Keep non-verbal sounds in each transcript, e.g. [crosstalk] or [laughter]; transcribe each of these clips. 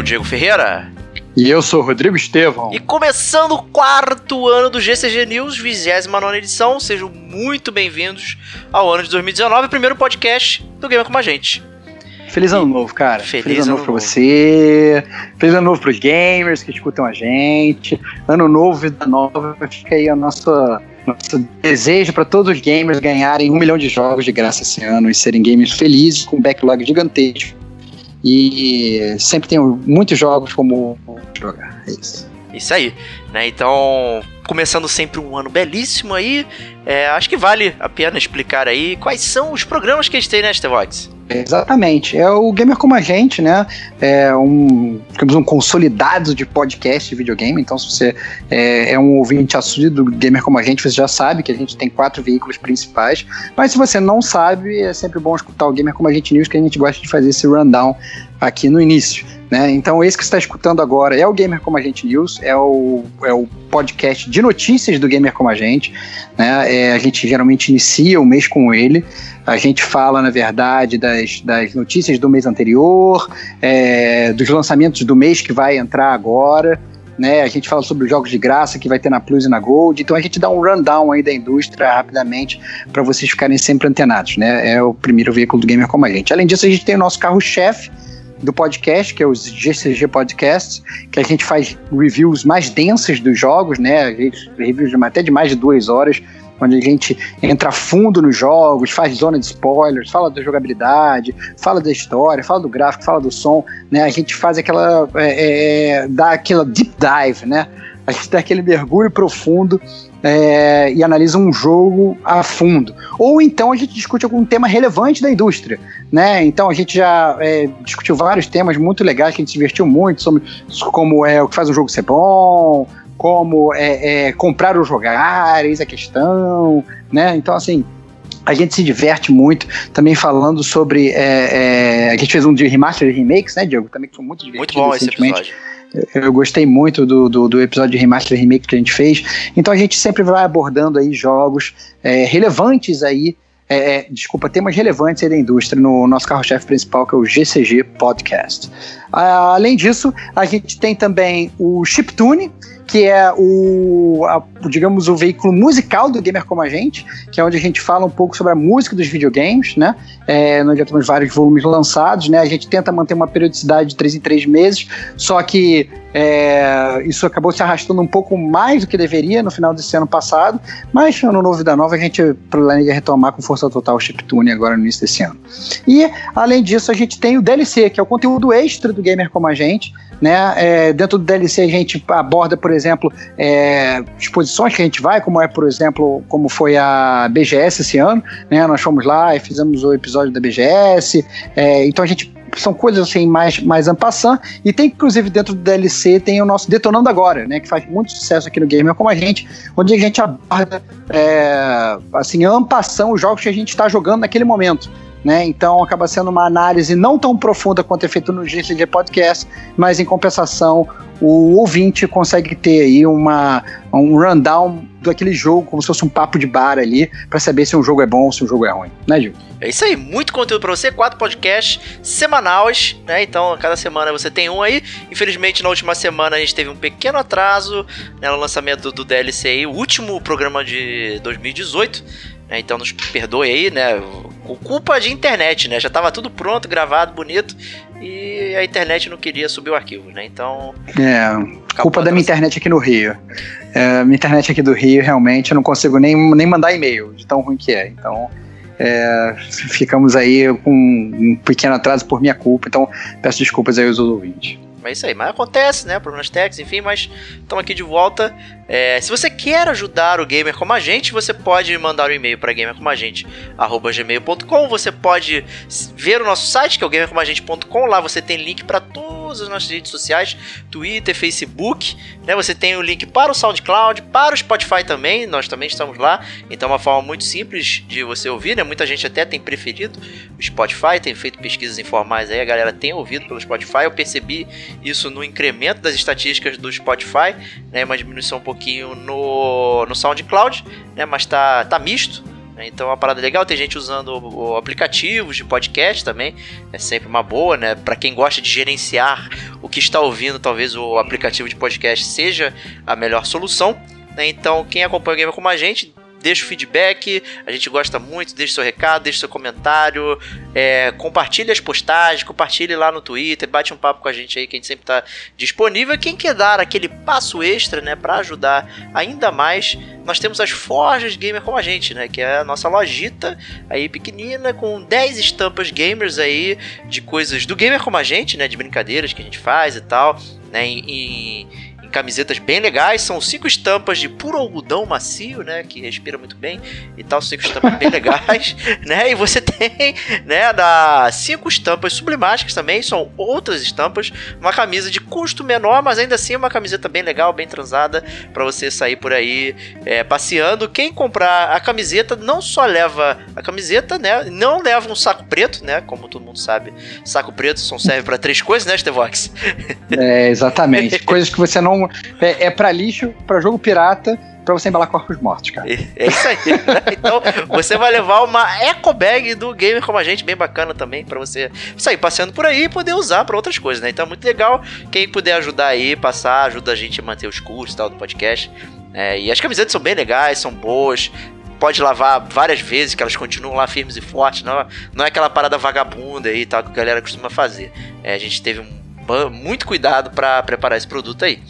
Sou o Diego Ferreira. E eu sou o Rodrigo Estevão. E começando o quarto ano do GCG News, 29 edição, sejam muito bem-vindos ao ano de 2019, primeiro podcast do Gamer com a Gente. Feliz ano novo, cara. Feliz, Feliz ano ano novo pra novo. você. Feliz ano novo pros gamers que escutam a gente. Ano novo, vida nova. Fica aí o nosso, nosso desejo para todos os gamers ganharem um milhão de jogos de graça esse ano e serem gamers felizes com um backlog gigantesco. E sempre tem muitos jogos como jogar. É isso. Isso aí, né? Então, começando sempre um ano belíssimo aí, é, acho que vale a pena explicar aí quais são os programas que a gente tem, né, Stevox? Exatamente. É o Gamer Como a Gente, né? É um, digamos, um consolidado de podcast de videogame. Então, se você é, é um ouvinte assíduo do Gamer Como a Gente, você já sabe que a gente tem quatro veículos principais. Mas se você não sabe, é sempre bom escutar o Gamer Como a Gente News, que a gente gosta de fazer esse rundown aqui no início. Né? Então, esse que está escutando agora é o Gamer Como a Gente News, é o, é o podcast de notícias do Gamer Como a Gente. Né? É, a gente geralmente inicia o mês com ele. A gente fala, na verdade, das, das notícias do mês anterior, é, dos lançamentos do mês que vai entrar agora. Né, a gente fala sobre os jogos de graça que vai ter na Plus e na Gold. Então a gente dá um rundown aí da indústria rapidamente para vocês ficarem sempre antenados. Né? É o primeiro veículo do Gamer como a gente. Além disso, a gente tem o nosso carro-chefe do podcast, que é os GCG Podcasts, que a gente faz reviews mais densas dos jogos, né? Reviews de até de mais de duas horas, onde a gente entra a fundo nos jogos, faz zona de spoilers, fala da jogabilidade, fala da história, fala do gráfico, fala do som, né? A gente faz aquela. É, é, dá aquela deep dive, né? A gente dá aquele mergulho profundo é, e analisa um jogo a fundo. Ou então a gente discute algum tema relevante da indústria, né? Então a gente já é, discutiu vários temas muito legais que a gente se divertiu muito sobre como é o que faz um jogo ser bom, como é, é comprar ou jogar, eis a questão, né? Então assim a gente se diverte muito também falando sobre é, é, a gente fez um de remaster e remakes, né, Diego? Também que foi muito divertido Muito bom esse recentemente. episódio. Eu gostei muito do, do, do, episódio de remaster e remake que a gente fez. Então a gente sempre vai abordando aí jogos é, relevantes aí, é, desculpa, temas relevantes aí da indústria no nosso carro-chefe principal, que é o GCG Podcast. Ah, além disso, a gente tem também o Chiptune, que é o, a, digamos, o veículo musical do Gamer Como a Gente, que é onde a gente fala um pouco sobre a música dos videogames, né? É, nós já temos vários volumes lançados, né? A gente tenta manter uma periodicidade de 3 em 3 meses, só que é, isso acabou se arrastando um pouco mais do que deveria no final desse ano passado, mas ano novo da nova a gente planeja retomar com força total o Chiptune agora no início desse ano. E, além disso, a gente tem o DLC, que é o conteúdo extra do Gamer Como a Gente, né? É, dentro do DLC a gente aborda, por exemplo, é, exposições que a gente vai, como é, por exemplo, como foi a BGS esse ano, né? Nós fomos lá e fizemos o episódio da BGS, é, então a gente são coisas assim mais, mais ampassant. E tem, inclusive, dentro do DLC, tem o nosso Detonando Agora, né? Que faz muito sucesso aqui no Gamer como a gente, onde a gente aborda, é, assim, ampassão os jogos que a gente está jogando naquele momento. Né? Então acaba sendo uma análise não tão profunda quanto é feito no GCG Podcast, mas em compensação o ouvinte consegue ter aí uma, um rundown daquele jogo, como se fosse um papo de bar ali, para saber se um jogo é bom ou se um jogo é ruim, né, Gil? É isso aí, muito conteúdo para você, quatro podcasts semanais, né? Então, cada semana você tem um aí. Infelizmente, na última semana a gente teve um pequeno atraso né, no lançamento do, DLC aí, o último programa de 2018. Né, então nos perdoe aí, né? Culpa de internet, né? Já tava tudo pronto, gravado, bonito e a internet não queria subir o arquivo, né? Então. É, culpa da minha internet aqui no Rio. É, minha internet aqui do Rio, realmente, eu não consigo nem, nem mandar e-mail, de tão ruim que é. Então. É, ficamos aí com um pequeno atraso por minha culpa, então peço desculpas aí aos ouvintes. É isso aí, mas acontece, né? Problemas técnicos, enfim, mas estamos aqui de volta. É, se você quer ajudar o gamer como a gente, você pode mandar um e-mail para gamercomagente@gmail.com. Você pode ver o nosso site que é o gamercomagente.com. Lá você tem link para todas as nossas redes sociais, Twitter, Facebook. Né? Você tem o link para o SoundCloud, para o Spotify também. Nós também estamos lá. Então é uma forma muito simples de você ouvir. Né? Muita gente até tem preferido o Spotify, tem feito pesquisas informais aí. A galera tem ouvido pelo Spotify. Eu percebi isso no incremento das estatísticas do Spotify, né? Uma diminuição um pouquinho pouquinho no, no SoundCloud, né? Mas tá, tá misto. Né? Então é uma parada legal, tem gente usando aplicativos de podcast também, é sempre uma boa, né? Para quem gosta de gerenciar o que está ouvindo, talvez o aplicativo de podcast seja a melhor solução. Né? Então, quem acompanha o Gamer como a gente, deixa o feedback, a gente gosta muito, deixa seu recado, deixa seu comentário, é, compartilhe as postagens, compartilhe lá no Twitter, bate um papo com a gente aí que a gente sempre está disponível. Quem quer dar aquele passo extra, né, para ajudar ainda mais, nós temos as Forjas Gamer como a gente, né, que é a nossa lojita aí pequenina com 10 estampas gamers aí de coisas do gamer como a gente, né, de brincadeiras que a gente faz e tal, né, em camisetas bem legais. São cinco estampas de puro algodão macio, né? Que respira muito bem e tal. Cinco estampas bem [laughs] legais, né? E você tem, né? Da cinco estampas sublimáticas também. São outras estampas. Uma camisa de custo menor, mas ainda assim uma camiseta bem legal, bem transada para você sair por aí é, passeando. Quem comprar a camiseta não só leva a camiseta, né? Não leva um saco preto, né? Como todo mundo sabe, saco preto só serve para três coisas, né, Stevox? É, exatamente. [laughs] Coisas que você não é, é para lixo, para jogo pirata, para você embalar corpos mortos, cara. É isso aí. Né? [laughs] Então, você vai levar uma eco bag do gamer como a gente, bem bacana também, para você sair passeando por aí e poder usar para outras coisas, né? Então, é muito legal. Quem puder ajudar aí, passar, ajuda a gente a manter os custos tal do podcast. É, e as camisetas são bem legais, são boas pode lavar várias vezes, que elas continuam lá firmes e fortes. Não, não é aquela parada vagabunda aí, tal, que a galera costuma fazer. É, a gente teve um, muito cuidado para preparar esse produto aí.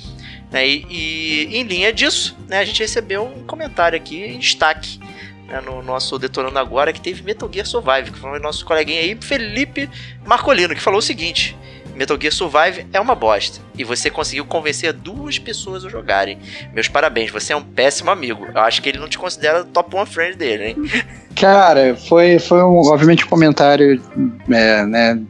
Né? E, e, em linha disso, né, a gente recebeu um comentário aqui em destaque né, no nosso Detonando Agora que teve Metal Gear Survive, que foi o nosso coleguinha aí, Felipe Marcolino, que falou o seguinte. Metal Gear Survive é uma bosta. E você conseguiu convencer duas pessoas a jogarem. Meus parabéns, você é um péssimo amigo. Eu acho que ele não te considera top one friend dele, hein? Cara, foi, foi um, obviamente um comentário é, né,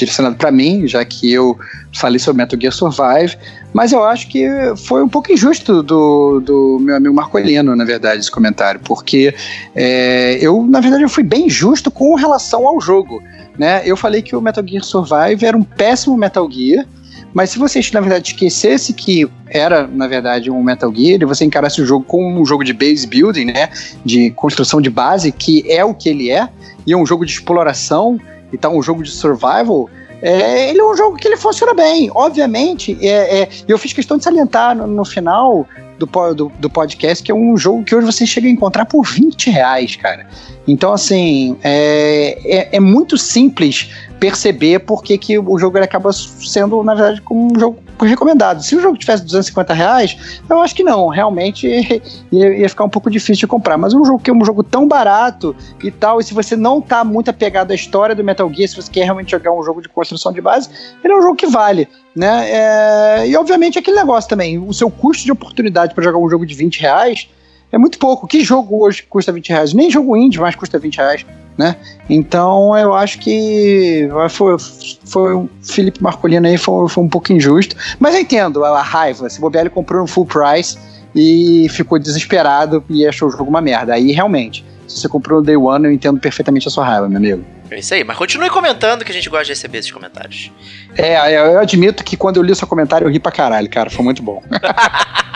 direcionado para mim, já que eu falei sobre Metal Gear Survive, mas eu acho que foi um pouco injusto do, do meu amigo Marcolino, na verdade, esse comentário, porque é, eu, na verdade, eu fui bem justo com relação ao jogo. Né? Eu falei que o Metal Gear Survive era um péssimo Metal Gear, mas se você, na verdade, esquecesse que era, na verdade, um Metal Gear, e você encarasse o jogo como um jogo de base building, né? De construção de base, que é o que ele é, e é um jogo de exploração, e tá um jogo de survival, é, ele é um jogo que ele funciona bem. Obviamente, é, é, eu fiz questão de salientar no, no final do, do, do, podcast que é um jogo que hoje você chega a encontrar por 20 reais, cara. Então, assim, é, é, é muito simples perceber por que, que o jogo acaba sendo, na verdade, como um jogo recomendado. Se o jogo tivesse 250 reais, eu acho que não, realmente [laughs] ia, ia, ficar um pouco difícil de comprar. Mas um jogo que é um jogo tão barato e tal, e se você não tá muito apegado à história do Metal Gear, se você quer realmente jogar um jogo de construção de base, ele é um jogo que vale. Né? É, e obviamente aquele negócio também, o seu custo de oportunidade para jogar um jogo de 20 reais é muito pouco. Que jogo hoje custa 20 reais? Nem jogo indie mais custa 20 reais. Né? Então eu acho que foi, foi o Felipe Marcolino aí foi, foi um pouco injusto, mas eu entendo a, raiva. Se bobear, ele comprou no full price e ficou desesperado e achou o jogo uma merda. Aí realmente, se você comprou no Day One, eu entendo perfeitamente a sua raiva, meu amigo. É isso aí, mas continue comentando que a gente gosta de receber esses comentários. É, eu admito que quando eu li o seu comentário eu ri pra caralho, cara, foi muito bom. [laughs]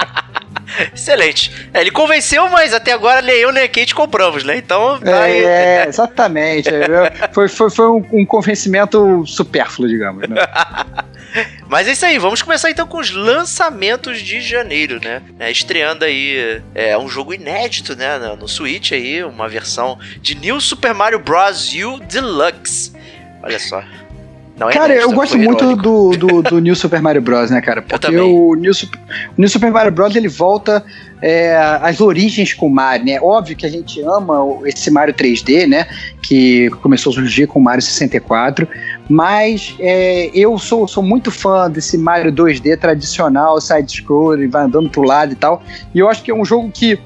[laughs] Excelente. É, ele convenceu, mas até agora nem eu nem a Kate compramos, né? Então. Tá é, exatamente. foi foi, foi um, um, convencimento supérfluo, digamos. Né? [laughs] Mas é isso aí, vamos começar então com os lançamentos de janeiro, né? É, estreando aí é, um jogo inédito, né? No Switch aí, uma versão de New Super Mario Bros. U Deluxe. Olha só. Não, é cara, eu gosto muito do, do, do, New Super Mario Bros, né, cara? Porque o New, Super, o New Super Mario Bros ele volta é, às origens com o Mario, né? Óbvio que a gente ama esse Mario 3D, né? Que começou a surgir com o Mario 64. Mas é, eu sou, sou muito fã desse Mario 2D tradicional, side-scroller, vai andando pro lado e tal. E eu acho que é um jogo que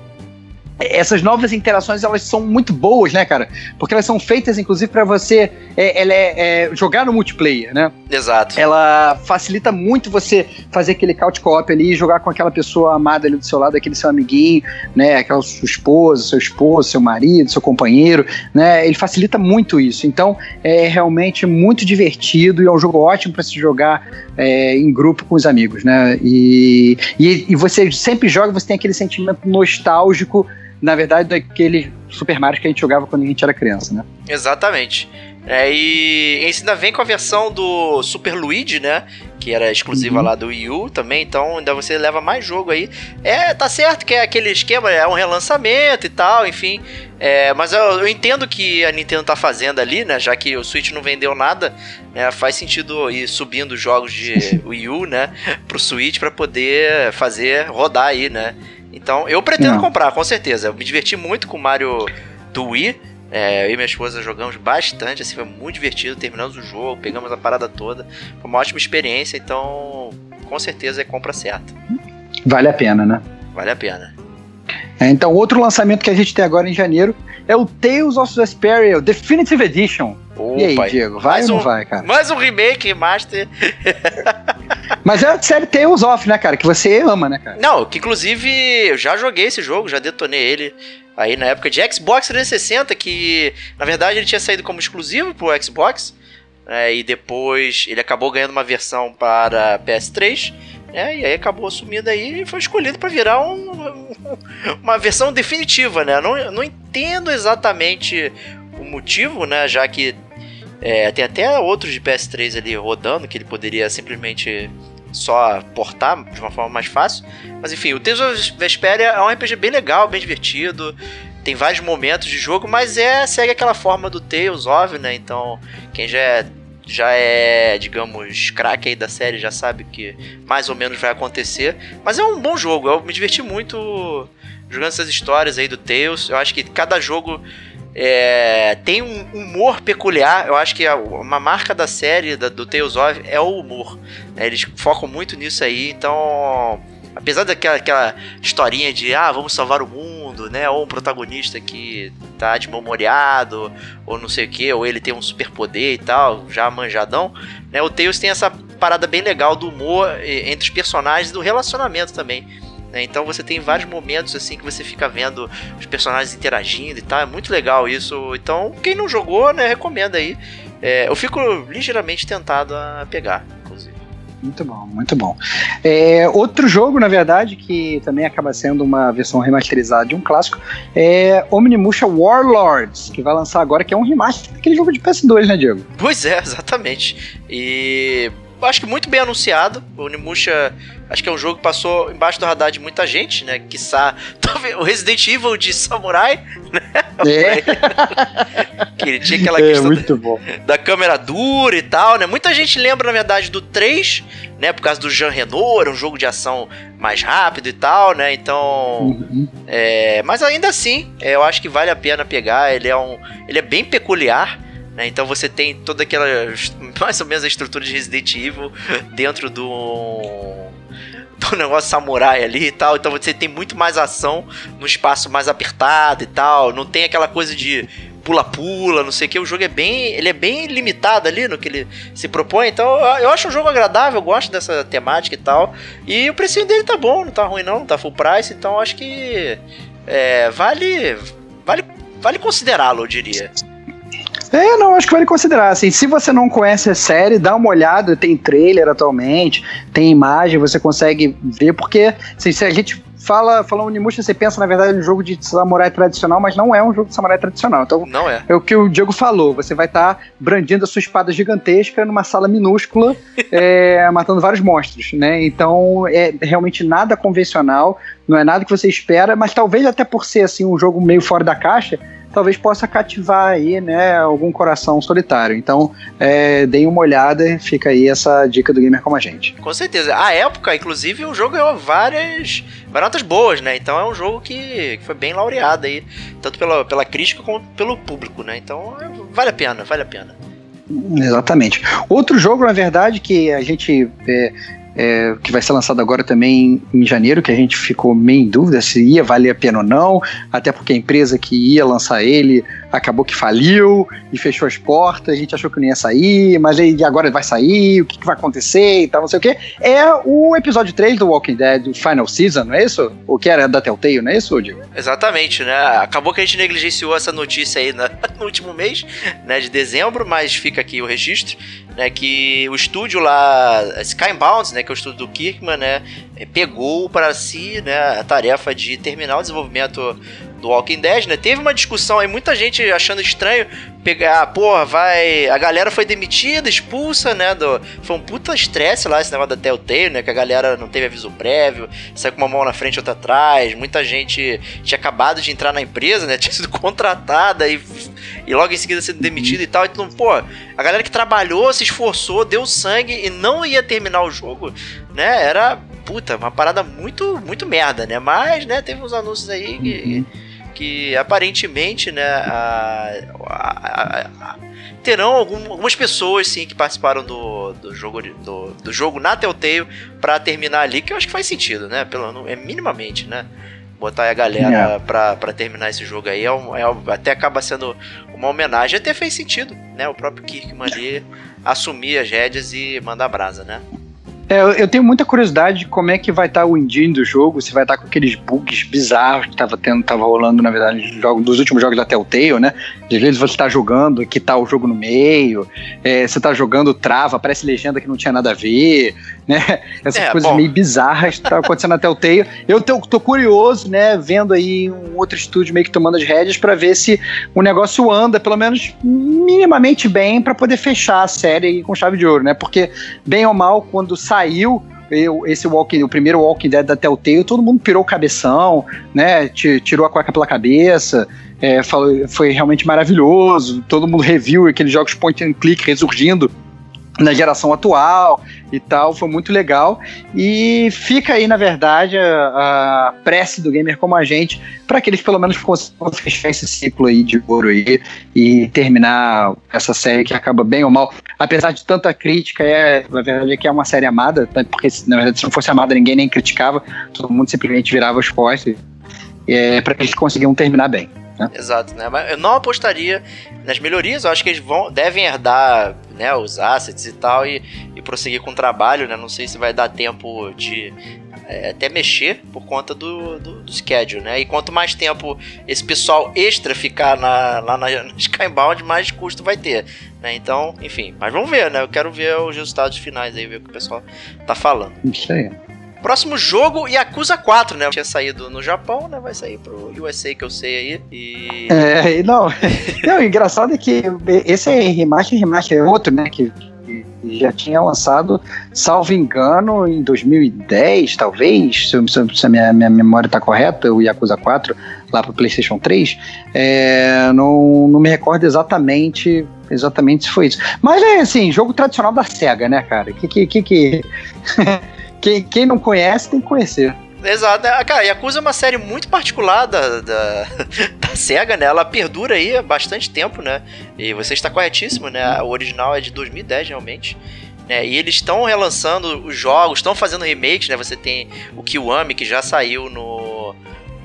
essas novas interações elas são muito boas, né, cara? Porque elas são feitas, inclusive, para você é, ela é, é, jogar no multiplayer, né? Exato. Ela facilita muito você fazer aquele couch co-op ali, jogar com aquela pessoa amada ali do seu lado, aquele seu amiguinho, né? Aquela sua esposa, seu esposo, seu marido, seu companheiro, né? Ele facilita muito isso. Então, é realmente muito divertido e é um jogo ótimo para se jogar é, em grupo com os amigos, né? E, e, e você sempre joga, você tem aquele sentimento nostálgico na verdade, daquele Super Mario que a gente jogava quando a gente era criança, né? Exatamente. É, e esse ainda vem com a versão do Super Luigi, né? Que era exclusiva uhum. lá do Wii U também, então ainda você leva mais jogo aí. É, tá certo que é aquele esquema, é um relançamento e tal, enfim. É, mas eu, eu, entendo que a Nintendo tá fazendo ali, né? Já que o Switch não vendeu nada, né, faz sentido ir subindo jogos de [laughs] Wii U, né? Pro Switch para poder fazer rodar aí, né? Então, eu pretendo Não. comprar, com certeza. Eu me diverti muito com o Mario do Wii. É, eu e minha esposa jogamos bastante, assim, foi muito divertido. Terminamos o jogo, pegamos a parada toda. Foi uma ótima experiência, então, com certeza é compra certa. Vale a pena, né? Vale a pena. É, então, outro lançamento que a gente tem agora em janeiro é o Tales of Vesperia Definitive Edition. Opa, e aí, Diego, vai ou não um, vai, cara? Mais um remake, Master. [laughs] Mas é a série Tales of, né, cara? Que você ama, né, cara? Não, que inclusive eu já joguei esse jogo, já detonei ele aí na época de Xbox 360, que na verdade ele tinha saído como exclusivo pro Xbox. É, e depois ele acabou ganhando uma versão para PS3. É, e aí acabou assumindo aí e foi escolhido para virar um, [laughs] uma versão definitiva, né? Não, não entendo exatamente o motivo, né? Já que é, tem até outros de PS3 ali rodando que ele poderia simplesmente só portar de uma forma mais fácil. Mas enfim, o Tales of Vesperia é um RPG bem legal, bem divertido. Tem vários momentos de jogo, mas é segue aquela forma do Tales of, né? Então, quem já é, já é, digamos, craque aí da série já sabe que mais ou menos vai acontecer. Mas é um bom jogo, eu me diverti muito jogando essas histórias aí do Tales. Eu acho que cada jogo é, tem um humor peculiar. Eu acho que a, uma marca da série da, do Tales of é o humor. Né? Eles focam muito nisso aí. Então, apesar daquela aquela historinha de ah, vamos salvar o mundo, né? Ou um protagonista que tá desmemoriado, ou não sei o que, ou ele tem um superpoder e tal, já manjadão, né? O Tales tem essa parada bem legal do humor entre os personagens e do relacionamento também. Né? Então você tem vários momentos assim que você fica vendo os personagens interagindo e tal. É muito legal isso. Então, quem não jogou, né, recomenda aí. É, eu fico ligeiramente tentado a pegar, inclusive. Muito bom, muito bom. É, outro jogo, na verdade, que também acaba sendo uma versão remasterizada de um clássico, é Omnimusha Warlords, que vai lançar agora, que é um remaster daquele jogo de PS2, né, Diego? Pois é, exatamente. E acho que muito bem anunciado. O Onimusha, acho que é um jogo que passou embaixo do radar de muita gente, né? Quiçá, [laughs] talvez o Resident Evil de Samurai, [laughs] né? É. que ele tinha aquela é, questão da, da, câmera dura e tal, né? Muita gente lembra, na verdade, do 3, né? Por causa do Jean Renault, era um jogo de ação mais rápido e tal, né? Então. Uhum. É, mas ainda assim, é, eu acho que vale a pena pegar. Ele é um. Ele é bem peculiar. Né? Então você tem toda aquela. mais ou menos a estrutura de Resident Evil dentro do. do negócio samurai ali e tal. Então você tem muito mais ação no espaço mais apertado e tal. Não tem aquela coisa de pula-pula, não sei o que. O jogo é bem. Ele é bem limitado ali no que ele se propõe. Então eu acho um jogo agradável, eu gosto dessa temática e tal. E o preço dele tá bom, não tá ruim não, não tá full price, então acho que é, vale. Vale, vale considerá-lo, eu diria. É, não, acho que vale considerar. Assim, se você não conhece a série, dá uma olhada, tem trailer atualmente, tem imagem, você consegue ver, porque assim, se a gente fala, fala Onimusha, você pensa, na verdade, no jogo de samurai tradicional, mas não é um jogo de samurai tradicional. Então, não é. É o que o Diego falou. Você vai estar tá brandindo a sua espada gigantesca numa sala minúscula, [laughs] é, matando vários monstros, né? Então, é realmente nada convencional, não é nada que você espera, mas talvez até por ser, assim, um jogo meio fora da caixa, talvez possa cativar aí, né, algum coração solitário. Então, é, deem uma olhada, fica aí essa dica do gamer como a gente. Com certeza. A época, inclusive, o jogo ganhou várias, várias notas boas, né? Então é um jogo que, que foi bem laureado aí, tanto pela, pela crítica como pelo público, né? Então vale a pena, vale a pena. Exatamente. Outro jogo, na verdade, que a gente é, é, que vai ser lançado agora também em janeiro, que a gente ficou meio em dúvida se ia valer a pena ou não, até porque a empresa que ia lançar ele acabou que faliu e fechou as portas, a gente achou que não ia sair, mas aí agora vai sair, o que, que vai acontecer e tal, não sei o que. É o episódio 3 do Walking Dead, Final Season, não é isso? O que era da Telltale, não é isso, Diego? Exatamente, né? Acabou que a gente negligenciou essa notícia aí [laughs] no último mês, né, de dezembro, mas fica aqui o registro, né, que o estúdio lá, Skybound, né, que é o estúdio do Kirkman, né, pegou para si, né, a tarefa de terminar o desenvolvimento do Walking Dead, né? Teve uma discussão aí, muita gente achando estranho pegar, porra, vai. A galera foi demitida, expulsa, né? Do, foi um puta estresse lá esse negócio da Telltale, né? Que a galera não teve aviso prévio, saiu com uma mão na frente e outra atrás. Muita gente tinha acabado de entrar na empresa, né? [laughs] Tinha sido contratada e, e logo em seguida sendo demitida e tal. Então, pô, a galera que trabalhou, se esforçou, deu sangue e não ia terminar o jogo, né? Era, puta, uma parada muito, muito merda, né? Mas, né, teve uns anúncios aí que. Que aparentemente, né, a, a, a, terão algum, algumas pessoas sim que participaram do, do jogo do, do jogo na Telltale para terminar ali, que eu acho que faz sentido, né? Pelo é minimamente, né? Botar a galera é. pra, pra terminar esse jogo aí é, um, é até acaba sendo uma homenagem, até fez sentido, né? O próprio Kirkman ali assumir as rédeas e mandar brasa, né? É, eu tenho muita curiosidade de como é que vai estar tá o engine do jogo, se vai estar tá com aqueles bugs bizarros que estava tendo, tava rolando, na verdade, nos dos últimos jogos da Telltale, né? Às vezes você está jogando que tá o jogo no meio, é, você está jogando trava, aparece legenda que não tinha nada a ver, né? Essas é, coisas bom. meio bizarras que tá acontecendo na Telltale. Eu tô, tô, curioso, né, vendo aí um outro estúdio meio que tomando as rédeas para ver se o negócio anda, pelo menos minimamente bem, para poder fechar a série com chave de ouro, né? Porque, bem ou mal, quando sai saiu eu, esse Walking, o primeiro Walking Dead da Telltale, todo mundo pirou o cabeção, né? Tirou a cueca pela cabeça. É, foi, foi realmente maravilhoso. Todo mundo reviu aqueles jogos point and click resurgindo na geração atual e tal, foi muito legal. E fica aí, na verdade, a, a prece do gamer como a gente, para que eles pelo menos consigam fechar esse ciclo aí de ouro aí e terminar essa série que acaba bem ou mal. Apesar de tanta crítica, é, na verdade é que é uma série amada, porque na verdade se não fosse amada ninguém nem criticava, todo mundo simplesmente virava os costas. É, para que eles consigam terminar bem. Né? Exato, né? Mas eu não apostaria nas melhorias, eu acho que eles vão, devem herdar né, os assets e tal e, e prosseguir com o trabalho, né? Não sei se vai dar tempo de é, até mexer por conta do, do, do, schedule, né? E quanto mais tempo esse pessoal extra ficar na, lá na, [laughs] na Skybound, mais custo vai ter, né? Então, enfim, mas vamos ver, né? Eu quero ver os resultados finais aí, ver o que o pessoal tá falando. Isso aí. Próximo jogo, Yakuza 4, né? Tinha saído no Japão, né? Vai sair pro USA, que eu sei aí. E. É, não. [laughs] não, o engraçado é que esse é remaster, remaster é outro, né? Que, já tinha lançado, salvo engano, em 2010, talvez, se, a minha, minha memória está correta, o Yakuza 4, lá pro PlayStation 3. É, não, não me recordo exatamente exatamente se foi isso. Mas é assim, jogo tradicional da SEGA, né, cara? Que que. que, que... quem, quem não conhece tem que conhecer. Exato, né? cara, Yakuza é uma série muito particular da, da, [laughs] da, SEGA, né? Ela perdura aí há bastante tempo, né? E você está corretíssimo, né? O original é de 2010, realmente. Né? E eles estão relançando os jogos, estão fazendo remakes, né? Você tem o Kiwami, que já saiu no,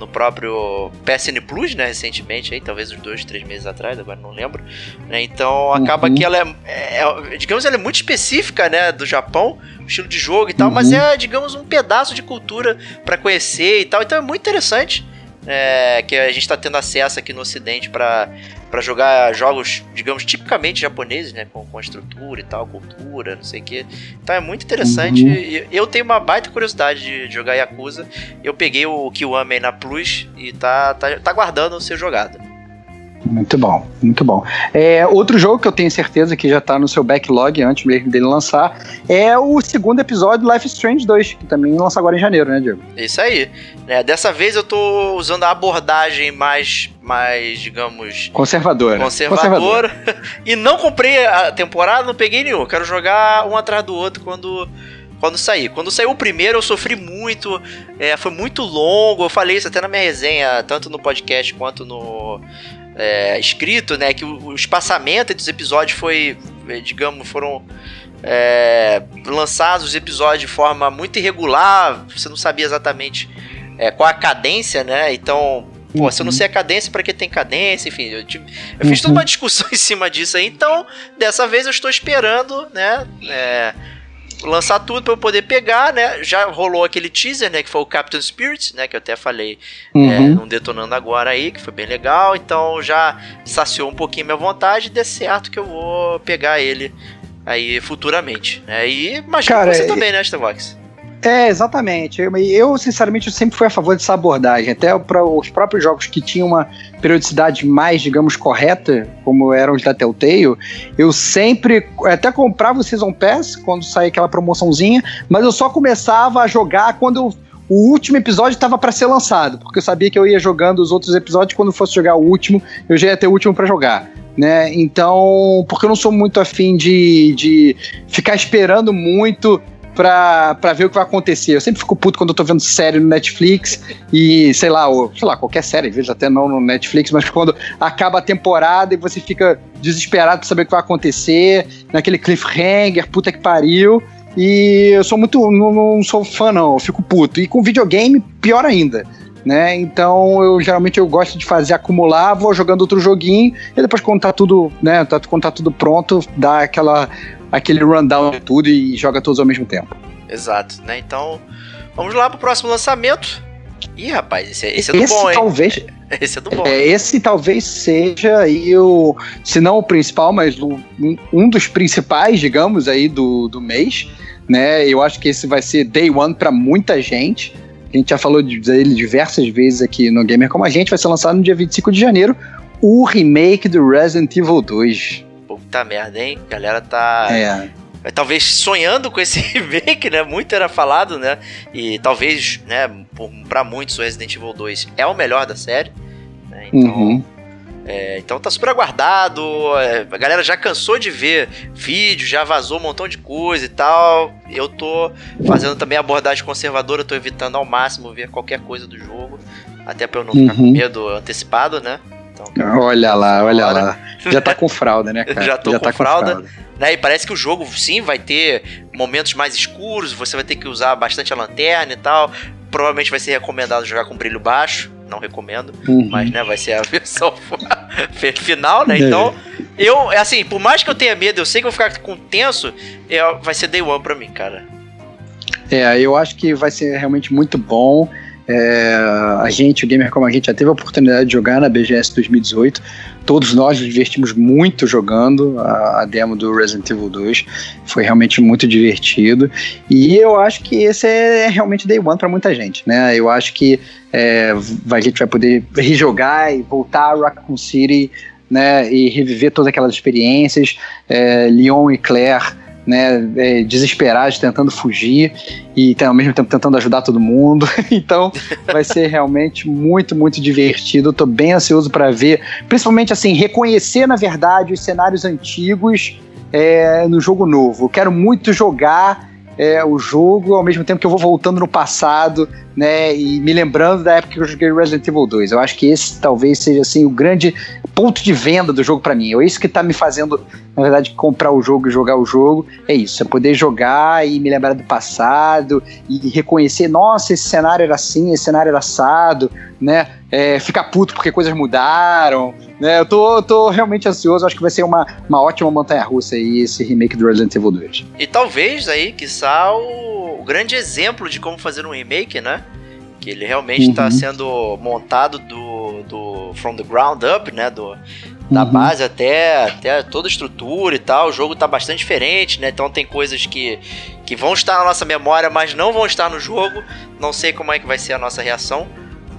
no próprio PSN Plus, né, recentemente, aí, talvez uns dois, três meses atrás, agora não lembro. Né, então acaba uhum. que ela é, é, digamos, ela é muito específica, né, do Japão, estilo de jogo e tal, uhum. mas é, digamos, um pedaço de cultura para conhecer e tal. Então é muito interessante é, que a gente está tendo acesso aqui no Ocidente para para jogar jogos, digamos, tipicamente japoneses, né? Com, com estrutura e tal, cultura, não sei o quê. Então é muito interessante. Uhum. Eu tenho uma baita curiosidade de jogar Yakuza. Eu peguei o Kiwami na Plus e tá, tá, tá guardando ser jogado. Muito bom, muito bom. É, outro jogo que eu tenho certeza que já está no seu backlog antes mesmo dele lançar é o segundo episódio Life Strange 2, que também lança agora em janeiro, né, Diego? Isso aí. É, dessa vez eu tô usando a abordagem mais, mais digamos... Conservadora. Conservadora. [laughs] e não comprei a temporada, não peguei nenhum. Quero jogar um atrás do outro quando quando sair. Quando saiu o primeiro, eu sofri muito, é, foi muito longo. Eu falei isso até na minha resenha, tanto no podcast quanto no, é, escrito, né, que o, o espaçamento entre os episódios foi, é, digamos, foram é, lançados os episódios de forma muito irregular, você não sabia exatamente é, qual a cadência, né? Então, pô, se eu não uhum. sei a cadência, para que tem cadência? Enfim, eu, tive, eu fiz toda uma uhum. [laughs] discussão em cima disso aí. Então, dessa vez eu estou esperando, né? É, lançar tudo para eu poder pegar, né? Já rolou aquele teaser, né? Que foi o Captain Spirit, né? Que eu até falei uhum. é, num Detonando Agora aí, que foi bem legal. Então já saciou um pouquinho minha vontade. De certo que eu vou pegar ele aí futuramente. Né? E imagino Cara, você também, né, Starbucks? É, exatamente. Eu, eu, sinceramente, eu sempre fui a favor dessa abordagem. Até para os próprios jogos que tinham uma periodicidade mais, digamos, correta, como eram os da Telltale, eu sempre até comprava o Season Pass quando saía aquela promoçãozinha, mas eu só começava a jogar quando o último episódio estava para ser lançado, porque eu sabia que eu ia jogando os outros episódios quando fosse jogar o último, eu já ia ter o último para jogar. Né? Então, porque eu não sou muito afim de, de ficar esperando muito pra, pra ver o que vai acontecer. Eu sempre fico puto quando eu tô vendo série no Netflix e, sei lá, ou, sei lá, qualquer série, vejo até não no Netflix, mas quando acaba a temporada e você fica desesperado pra saber o que vai acontecer, naquele cliffhanger, puta que pariu. E eu sou muito. Não, não sou fã, não, eu fico puto. E com videogame, pior ainda. Né? Então eu geralmente eu gosto de fazer acumular, vou jogando outro joguinho e depois quando tá tudo, né, tá, quando tá tudo pronto, dá aquela aquele rundown de tudo e joga todos ao mesmo tempo. Exato, né? Então, vamos lá pro próximo lançamento. Ih, rapaz, esse, esse é do esse bom, hein? Talvez, [laughs] esse é do bom. É, esse talvez seja aí o, se não o principal, mas o, um, um, dos principais, digamos, aí do, do mês, né? Eu acho que esse vai ser day one para muita gente. A gente já falou dele diversas vezes aqui no Gamer Como a Gente. Vai ser lançado no dia 25 de janeiro o remake do Resident Evil 2 puta merda, hein? A galera tá. É. Talvez sonhando com esse [laughs] remake, né? Muito era falado, né? E talvez, né, para muitos, o Resident Evil 2 é o melhor da série. Né? Então, uhum. É, então tá super aguardado. É, a galera já cansou de ver vídeo, já vazou um montão de coisa e tal. Eu tô fazendo também abordagem conservadora, tô evitando ao máximo ver qualquer coisa do jogo. Até pra eu não ficar com uhum. medo antecipado, né? Olha lá, olha lá. Já tá com fralda, né, [laughs] cara? Já tô Já com, tá fralda, com fralda. Né? E parece que o jogo, sim, vai ter momentos mais escuros, você vai ter que usar bastante a lanterna e tal. Provavelmente vai ser recomendado jogar com brilho baixo. Não recomendo, uhum. mas né, vai ser a [laughs] versão final, né? Então, eu, assim, por mais que eu tenha medo, eu sei que eu vou ficar com tenso, é, vai ser day one pra mim, cara. É, eu acho que vai ser realmente muito bom. É, a gente, o Gamer Como a gente, já teve a oportunidade de jogar na BGS 2018. Todos nós nos divertimos muito jogando a, a, demo do Resident Evil 2. Foi realmente muito divertido. E eu acho que esse é realmente day one para muita gente. Né? Eu acho que é, a gente vai poder rejogar e voltar a Raccoon City né, e reviver todas aquelas experiências. É, Leon e Claire né, é, desesperados, tentando fugir e ao mesmo tempo tentando ajudar todo mundo. [laughs] então vai ser realmente muito, muito divertido. Tô bem ansioso para ver, principalmente assim, reconhecer na verdade os cenários antigos é, no jogo novo. Eu quero muito jogar é, o jogo, ao mesmo tempo que eu vou voltando no passado, né, e me lembrando da época que eu joguei Resident Evil 2. Eu acho que esse talvez seja assim o grande ponto de venda do jogo para mim. É isso que tá me fazendo, na verdade, comprar o jogo e jogar o jogo. É isso, é poder jogar e me lembrar do passado e reconhecer, nossa, esse cenário era assim, esse cenário era assado, né? É, ficar puto porque coisas mudaram, né? Eu tô, tô realmente ansioso, acho que vai ser uma, uma ótima montanha-russa aí esse remake do Resident Evil 2. E talvez aí, que o, o grande exemplo de como fazer um remake, né? Que ele realmente está uhum. sendo montado do, do from the ground up, né? Do, da uhum. base até, até toda a estrutura e tal. O jogo tá bastante diferente, né? Então tem coisas que, que vão estar na nossa memória, mas não vão estar no jogo. Não sei como é que vai ser a nossa reação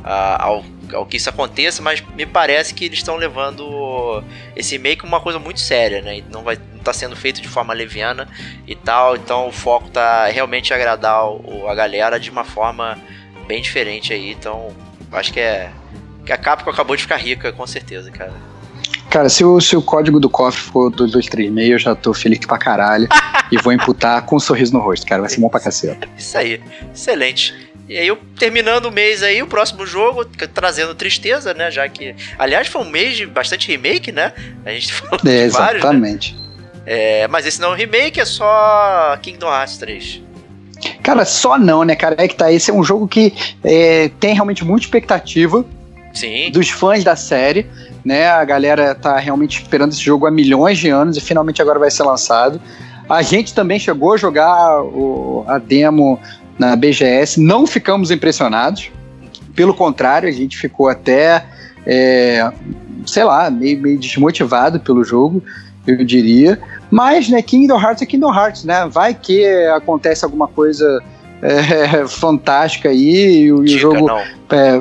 uh, ao, ao que isso aconteça, mas me parece que eles estão levando esse meio como uma coisa muito séria, né? Não vai não tá sendo feito de forma leviana e tal. Então o foco tá realmente agradar o, a galera de uma forma bem diferente aí. Então, acho que é. Que a Capcom acabou de ficar rica, com certeza, cara. Cara, se o, se o código do cofre for 2236, eu já tô feliz pra caralho. [laughs] e vou imputar com um sorriso no rosto, cara. Vai ser bom pra caceta. Isso aí. Excelente. E aí, terminando o mês aí, o próximo jogo, trazendo tristeza, né? Já que. Aliás, foi um mês de bastante remake, né? A gente [laughs] falou é, de vários. Né? Exatamente. Né? É, mas esse não é um remake, é só Kingdom Hearts 3. Cara, só não, né, cara? É que tá. Esse é um jogo que é, tem realmente muita expectativa. Sim. Dos fãs da série, né? A galera tá realmente esperando esse jogo há milhões de anos e finalmente agora vai ser lançado. A gente também chegou a jogar o, a demo na BGS, não ficamos impressionados. Pelo contrário, a gente ficou até, é, sei lá, meio, meio desmotivado pelo jogo, eu diria. Mas, né, Kingdom Hearts é Kingdom Hearts, né? Vai que acontece alguma coisa é, [laughs] fantástica aí e o, jogo. É,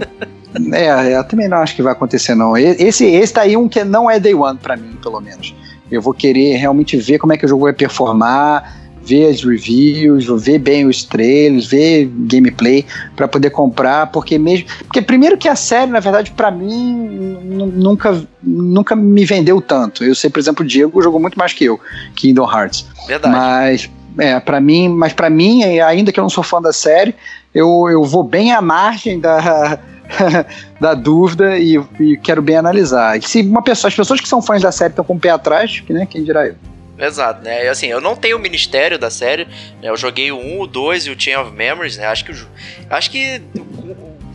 é, eu também não acho que vai acontecer, não. Esse, esse tá aí um que não é Day One para mim, pelo menos. Eu vou querer realmente ver como é que o jogo vai performar, ver as reviews, ver bem os trailers, ver gameplay para poder comprar, porque mesmo, porque primeiro que a série, na verdade, para mim nunca nunca me vendeu tanto. Eu sei, por exemplo, o Diego jogou muito mais que eu, Kingdom Hearts. Verdade. Mas é, para mim, mas para mim, ainda que eu não sou fã da série, eu, eu vou bem à margem da [laughs] da dúvida e, e, quero bem analisar. E se uma pessoa, as pessoas que são fãs da série estão com o pé atrás, que, né, quem dirá eu. Exato, né? Assim, eu não tenho o ministério da série, né? Eu joguei o 1, o 2 e o Chain of Memories, né? Acho que, acho que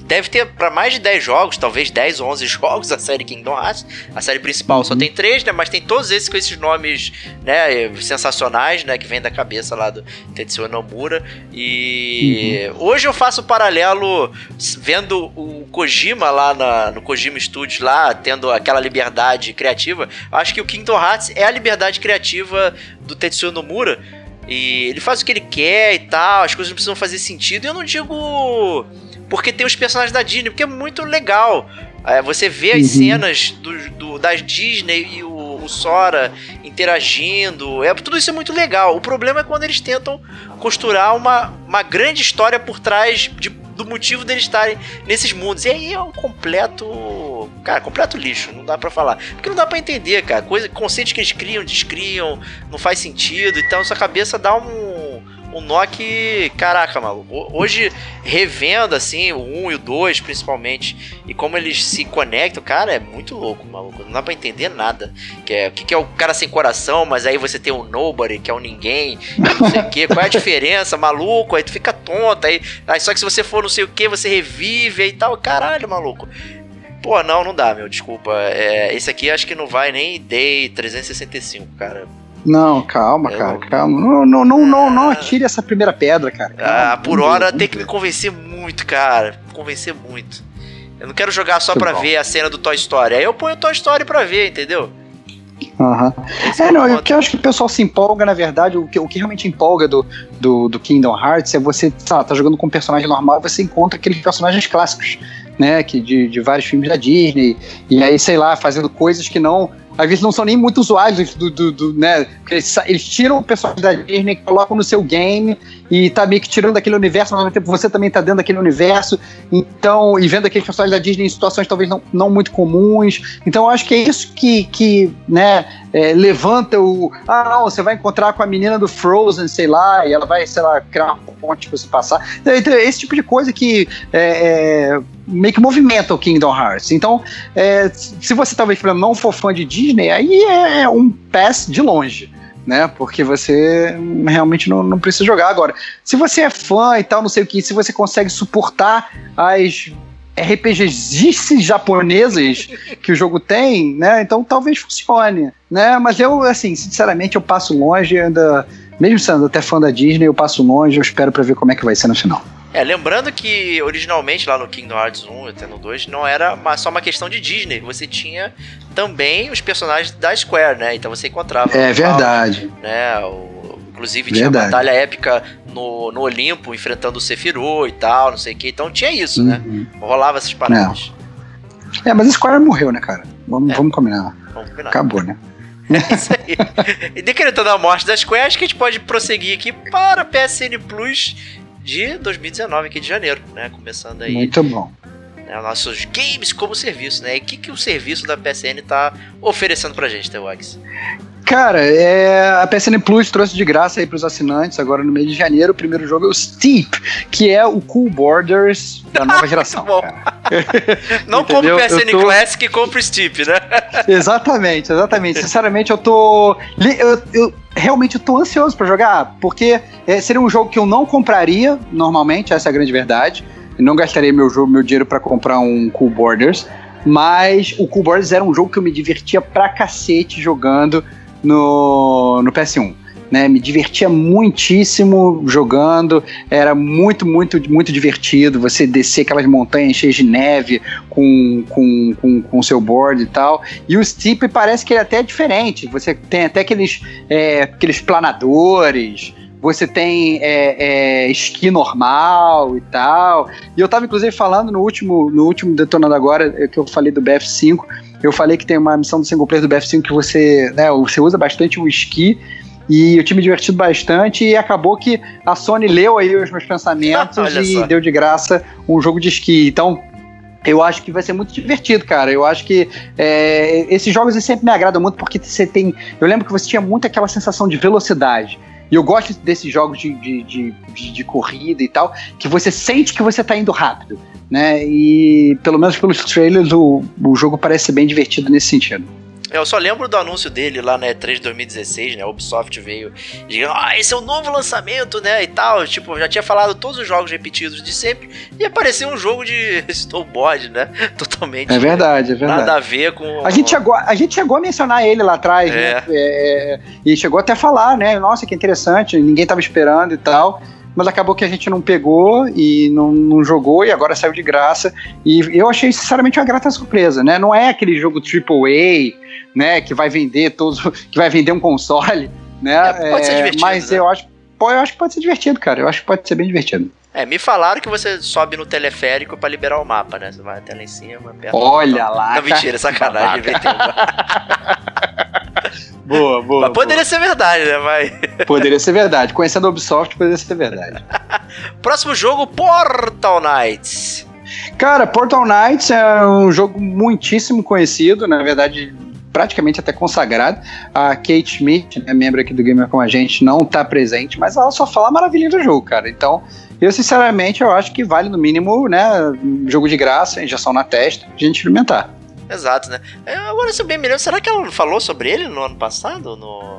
deve ter para mais de 10 jogos, talvez 10 ou 11 jogos a série Kingdom Hearts. A série principal uhum. só tem 3, né? Mas tem todos esses com esses nomes, né, sensacionais, né, que vem da cabeça lá do Tetsuya Nomura. E uhum. hoje eu faço o paralelo vendo o Kojima lá na, no Kojima Studios lá, tendo aquela liberdade criativa. Acho que o Kingdom Hearts é a liberdade criativa do Tetsuya Nomura. E ele faz o que ele quer e tal, as coisas não precisam fazer sentido. E eu não digo porque tem os personagens da Disney, porque é muito legal. É, você vê as uhum. cenas do, do, das Disney e o, o, Sora interagindo. É, tudo isso é muito legal. O problema é quando eles tentam costurar uma, uma grande história por trás de, do motivo deles estarem nesses mundos. E aí é um completo. Cara, completo lixo. Não dá para falar. Porque não dá para entender, cara. Coisa, conceitos que eles criam, descriam, não faz sentido. Então sua cabeça dá um nó que, caraca, maluco, hoje revendo assim, o 1 e o 2 principalmente, e como eles se conectam, cara, é muito louco, maluco. Não dá pra entender nada. Que é, o que, que é o cara sem coração, mas aí você tem o nobody, que é o ninguém, não sei o que, qual é a diferença, maluco? Aí tu fica tonto, aí, aí só que se você for não sei o que, você revive e tal, caralho, maluco. Pô, não, não dá, meu, desculpa. É, esse aqui acho que não vai nem Day 365, cara. Não, calma, eu... cara, calma. Não, não, não, não, não atire essa primeira pedra, cara. Calma, ah, por hora tem que me convencer muito, cara. Convencer muito. Eu não quero jogar só pra bom. ver a cena do Toy Story. Aí eu ponho o Toy Story pra ver, entendeu? Uhum. É, não, o que eu acho que o pessoal se empolga, na verdade, o que, o que realmente empolga do, do, do Kingdom Hearts é você, tá, tá jogando com um personagem normal você encontra aqueles personagens clássicos, né, que de, de vários filmes da Disney, e aí, sei lá, fazendo coisas que não às vezes não são nem muito usuários do, do, do né? Eles, eles, tiram o personagem da Disney, colocam no seu game e tá meio que tirando daquele universo, mas ao mesmo tempo você também tá dentro daquele universo, então, e vendo aqueles personagens da Disney em situações talvez não, não muito comuns. Então eu acho que é isso que, que né, é, levanta o. Ah, não, você vai encontrar com a menina do Frozen, sei lá, e ela vai, sei lá, criar uma ponte pra você passar. Então, então esse tipo de coisa que é, é, meio que movimenta o Kingdom Hearts. Então, é, se você talvez não for fã de Disney, aí é um pass de longe. Né, porque você realmente não, não precisa jogar. Agora, se você é fã e tal, não sei o que, se você consegue suportar as RPGs japoneses que o jogo tem, né? Então talvez funcione, né? Mas eu, assim, sinceramente, eu passo longe ainda, mesmo sendo até fã da Disney, eu passo longe, eu espero para ver como é que vai ser no final. É, lembrando que originalmente lá no Kingdom Hearts 1 até no 2 não era só uma questão de Disney, você tinha também os personagens da Square, né? Então você encontrava. É verdade. Né? O, inclusive tinha Verdade. batalha épica no, no Olimpo, enfrentando o Sephiroth e tal, não sei o que. Então tinha isso, né? uhum. né? Rolava essas paradas. É, mas a Square morreu, né, cara? Vamos, é. vamos combinar. Vamos combinar. Acabou, né? [laughs] É isso aí. e decretando a morte da Square, acho que a gente pode prosseguir aqui para PSN Plus de 2019, aqui de janeiro, né? Começando aí. Muito bom. Né, nossos games como serviço, né? E o que, que o serviço da PSN tá oferecendo pra gente, Tewax? Cara, é, a PSN Plus trouxe de graça aí pros assinantes agora no mês de janeiro. O primeiro jogo é o Steep, que é o Cool Borders da nova [laughs] geração. [laughs] Não compre o PSN tô... Classic, compre o Steep, né? [laughs] exatamente, exatamente. Sinceramente, eu tô. Eu, eu realmente eu tô ansioso para jogar, porque é, seria um jogo que eu não compraria normalmente, essa é a grande verdade. Não gastaria meu, jogo, meu dinheiro para comprar um Cool Borders. Mas o Cool Borders era um jogo que eu me divertia pra cacete jogando no, no PS1. Né, me divertia muitíssimo jogando, era muito, muito, muito divertido. Você descer aquelas montanhas cheias de neve com com, com, com seu board e tal. E o Steep parece que ele é até diferente. Você tem até aqueles, é, aqueles planadores, você tem é, é, esqui normal e tal. E eu tava inclusive falando no último, no último Detonando Agora, é, que eu falei do BF5, eu falei que tem uma missão do single player do BF5 que você, né, você usa bastante o esqui. E eu tinha me divertido bastante e acabou que a Sony leu aí os meus [laughs] pensamentos e só. deu de graça um jogo de esqui. Então, eu acho que vai ser muito divertido, cara. Eu acho que é, esses jogos sempre me agradam muito porque você tem. Eu lembro que você tinha muito aquela sensação de velocidade. E eu gosto desses jogos de, de, de, de, de corrida e tal, que você sente que você tá indo rápido, né? E pelo menos pelos trailers, o, o jogo parece bem divertido nesse sentido. Eu só lembro do anúncio dele lá na né, E3 de 2016, né? A Ubisoft veio dizendo, ah, esse é o novo lançamento, né? E tal. Tipo, já tinha falado todos os jogos repetidos de sempre. E apareceu um jogo de [laughs] snowboard, né? [laughs] Totalmente. É verdade, é verdade. Nada a ver com. A gente chegou, a, gente chegou a mencionar ele lá atrás, né? é. né? É, e chegou até a falar, né? Nossa, que interessante, ninguém tava esperando e tal mas acabou que a gente não pegou e não, não, jogou e agora saiu de graça. E eu achei sinceramente uma grata surpresa, né? Não é aquele jogo AAA, né, que vai vender todos, [laughs] que vai vender um console, né? É, pode ser é, divertido, mas né? eu acho, pô, eu acho que pode ser divertido, cara. Eu acho que pode ser bem divertido. É, me falaram que você sobe no teleférico para liberar o mapa, né? Você vai até lá em cima, Olha lá. Não, mentira, sacanagem. [laughs] Boa, boa. Mas poderia boa. ser verdade, né? Vai. Poderia ser verdade. Conhecendo a Ubisoft, poderia ser verdade. [laughs] Próximo jogo, Portal Knights. Cara, Portal Knights é um jogo muitíssimo conhecido, na verdade, praticamente até consagrado. A Kate Schmidt, né, membro aqui do Gamer com a gente, não está presente, mas ela só fala maravilha do jogo, cara. Então, eu sinceramente eu acho que vale no mínimo, né, jogo de graça, injeção na testa, a gente experimentar. Exato, né? Agora, se eu bem me lembro, será que ela falou sobre ele no ano passado, no,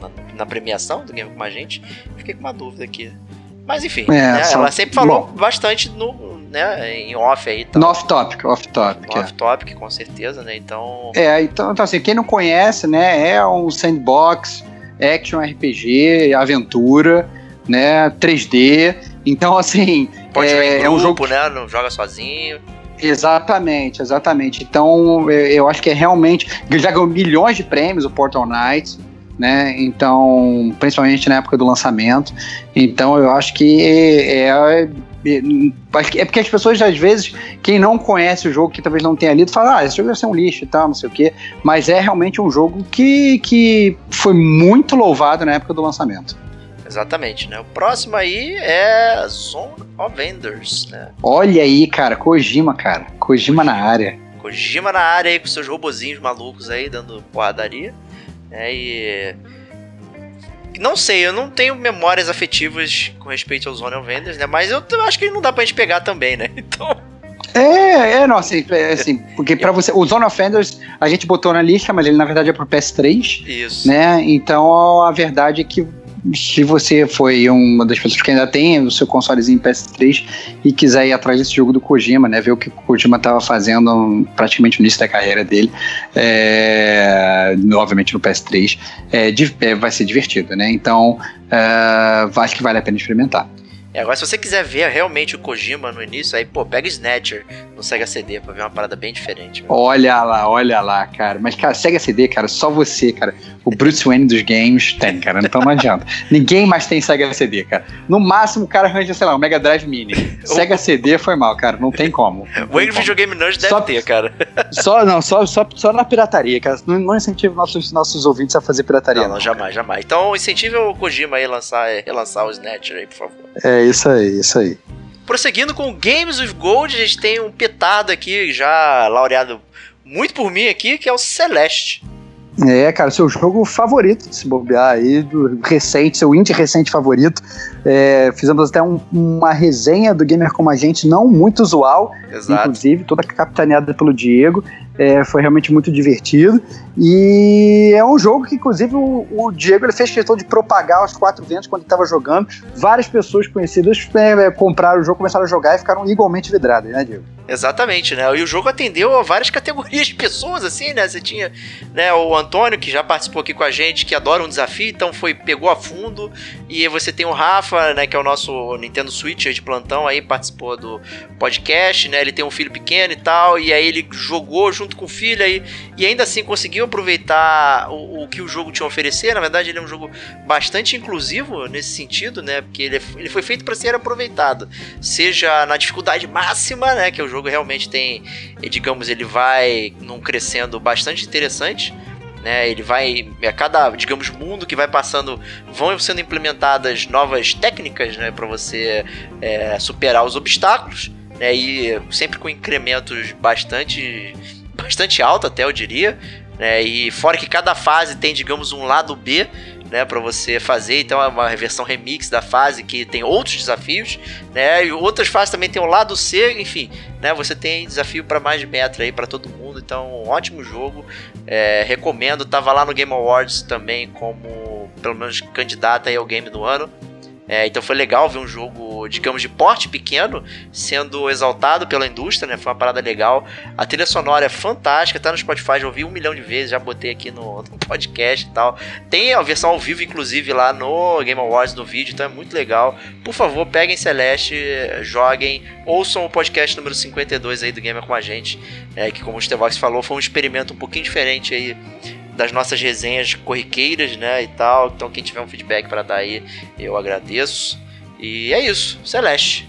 na, na premiação do Game com a gente? Fiquei com uma dúvida aqui. Mas enfim, é, né? só... ela sempre falou Bom, bastante no, né, em off aí. Então, no off-topic, off-topic. É. Off-topic, com certeza, né? Então... É, então, então assim, quem não conhece, né, é um sandbox, action RPG, aventura, né, 3D. Então, assim... Pode é, em grupo, é um jogo... né? Não joga sozinho. Exatamente, exatamente. Então, eu acho que é realmente. Já ganhou milhões de prêmios o Portal Knights, né? Então, principalmente na época do lançamento. Então, eu acho que é, É porque as pessoas, às vezes, quem não conhece o jogo, que talvez não tenha lido, fala, ah, esse jogo deve ser um lixo e tal, não sei o quê. Mas é realmente um jogo que, que foi muito louvado na época do lançamento. Exatamente, né? O próximo aí é Zone of Enders, né? Olha aí, cara, Kojima, cara. Kojima na área. Kojima na área aí com seus robozinhos malucos aí, dando porradaria. É, e não sei, eu não tenho memórias afetivas com respeito aos Zone of Enders, né? Mas eu acho que não dá pra gente pegar também, né? [laughs] Então. É, é, não, assim, é, assim porque para você, o Zone of Enders a gente botou na lista, mas ele na verdade é pro PS3. Isso. Né? Então a verdade é que se você foi uma das pessoas que ainda tem o seu consolezinho PS3 e quiser ir atrás desse jogo do Kojima, né, ver o que o Kojima estava fazendo praticamente no início da carreira dele, é, obviamente no PS3, é, é, vai ser divertido, né? Então, é, acho que vale a pena experimentar. É, agora, se você quiser ver realmente o Kojima no início, aí, pô, pega Snatcher no Sega CD pra ver uma parada bem diferente. Olha lá, olha lá, cara. Mas, cara, Sega CD, cara, só você, cara. O Bruce Wayne dos games tem, cara. Então não adianta. [laughs] Ninguém mais tem Sega CD, cara. No máximo o cara arranja, sei lá, um Mega Drive Mini. [laughs] Sega CD foi mal, cara. Não tem como. [laughs] O Wayne Videogame Nerd deve só, ter, cara. Só, não, só, só, só na pirataria, cara. Não, não incentivo nossos, nossos ouvintes a fazer pirataria. Não, não, não jamais, jamais. Então incentive o Kojima aí a lançar, relançar o Snatcher aí, por favor. É, isso aí, isso aí. Prosseguindo com Games with Gold, a gente tem um petado aqui, já laureado muito por mim aqui, que é o Celeste. É, cara, seu jogo favorito, se bobear aí, do recente, seu indie recente favorito. É, fizemos até um, uma resenha do Gamer Como a Gente, não muito usual, Exato. inclusive, toda capitaneada pelo Diego. É, foi realmente muito divertido. E é um jogo que, inclusive, o, o Diego ele fez questão de propagar aos quatro ventos quando estava jogando. Várias pessoas conhecidas é, compraram o jogo, começaram a jogar e ficaram igualmente vidradas, né, Diego? Exatamente, né? E o jogo atendeu a várias [laughs] categorias de pessoas, assim, né? Você tinha né, o Antônio, que já participou aqui com a gente, que adora um desafio, então foi, pegou a fundo. E você tem o Rafa, né, que é o nosso Nintendo Switch de plantão aí, participou do podcast, né? Ele tem um filho pequeno e tal, e aí ele jogou junto com o filho aí, e ainda assim conseguiu aproveitar o, o que o jogo tinha a oferecer. Na verdade, ele é um jogo bastante inclusivo nesse sentido, né? Porque ele, é, ele foi feito para ser aproveitado, seja na dificuldade máxima, né? Que o jogo realmente tem, digamos, ele vai num crescendo bastante interessante. Né, ele vai a cada digamos mundo que vai passando vão sendo implementadas novas técnicas né, para você é, superar os obstáculos né, e sempre com incrementos bastante bastante alto até eu diria né? E fora que cada fase tem, digamos, um lado B, né, para você fazer. Então é uma versão remix da fase que tem outros desafios, né? E outras fases também tem o lado C, enfim, né? Você tem desafio para mais de metro aí para todo mundo. Então, um ótimo jogo. É, recomendo. Tava lá no Game Awards também como pelo menos candidato aí ao game do ano. É, então foi legal ver um jogo, digamos, de porte pequeno sendo exaltado pela indústria, né? Foi uma parada legal. A trilha sonora é fantástica, tá no Spotify, já ouvi um milhão de vezes, já botei aqui no, no podcast e tal. Tem a versão ao vivo, inclusive, lá no Game Awards, no vídeo, então é muito legal. Por favor, peguem Celeste, joguem, ouçam o podcast número 52 aí do Gamer com a gente, é, que como o Stevox falou, foi um experimento um pouquinho diferente aí das nossas resenhas corriqueiras, né, e tal. Então quem tiver um feedback para dar aí, eu agradeço. E é isso, Celeste.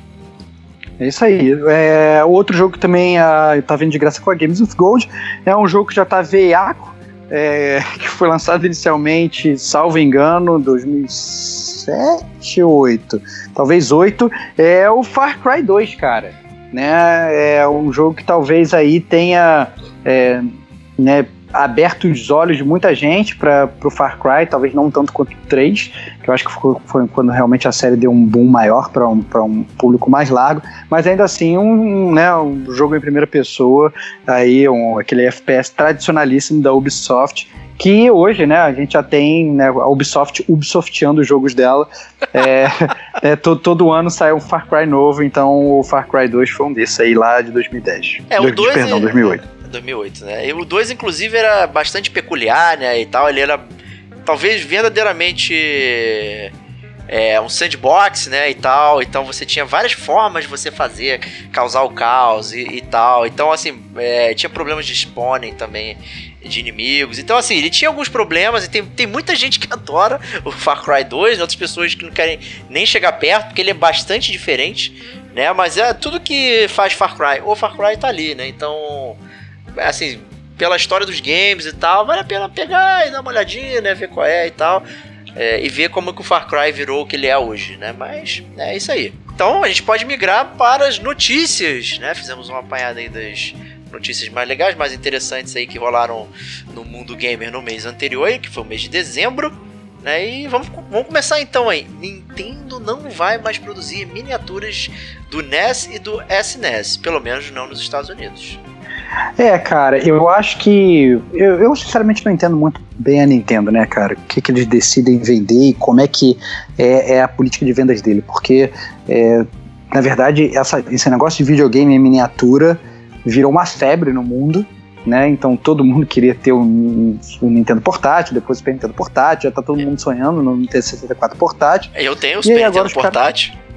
É isso aí. É, outro jogo que também uh, tá vindo de graça com a Games of Gold é um jogo que já tá veiaco, é, [laughs] que foi lançado inicialmente, salvo engano, 2007 ou 8, talvez 8, é o Far Cry 2, cara. Né? É um jogo que talvez aí tenha é, né, aberto os olhos de muita gente para o Far Cry, talvez não tanto quanto o 3, que eu acho que foi, foi quando realmente a série deu um boom maior para um, um público mais largo, mas ainda assim um, né, um jogo em primeira pessoa, aí um, aquele FPS tradicionalíssimo da Ubisoft, que hoje, né, a gente já tem né, a Ubisoft Ubisofteando os jogos dela. É, [laughs] é, todo, todo ano sai um Far Cry novo, então o Far Cry 2 foi um desses aí lá de 2010. É, o 2 perdão, 2008. 2008, né? E o 2, inclusive, era bastante peculiar, né? E tal. Ele era talvez verdadeiramente é, um sandbox, né? E tal. Então você tinha várias formas de você fazer, causar o caos e, e tal. Então, assim, é, tinha problemas de spawning também de inimigos. Então, assim, ele tinha alguns problemas e tem, tem muita gente que [laughs] adora o Far Cry 2, outras pessoas que não querem nem chegar perto, porque ele é bastante diferente né? Mas é tudo que faz Far Cry. O Far Cry tá ali, né? Então, assim, pela história dos games e tal, vale a pena pegar e dar uma olhadinha, né? Ver qual é e tal. É, e ver como que o Far Cry virou o que ele é hoje, né? Mas é isso aí. Então a gente pode migrar para as notícias, né? Fizemos uma apanhada aí das notícias mais legais, mais interessantes aí que rolaram no mundo gamer no mês anterior, que foi o mês de dezembro. Né? E vamos, vamos começar então aí. Nintendo não vai mais produzir miniaturas do NES e do SNES, pelo menos não nos Estados Unidos. É, cara, eu acho que. Eu, eu, sinceramente não entendo muito bem a Nintendo, né, cara? O que, que eles decidem vender e como é que é, é a política de vendas dele. Porque, é, na verdade, essa, esse negócio de videogame em miniatura virou uma febre no mundo. Né? Então todo mundo queria ter um, um Nintendo portátil, depois o Super Nintendo portátil, já tá todo mundo sonhando no Nintendo 64 portátil. Eu tenho o Super Nintendo portátil. Cara...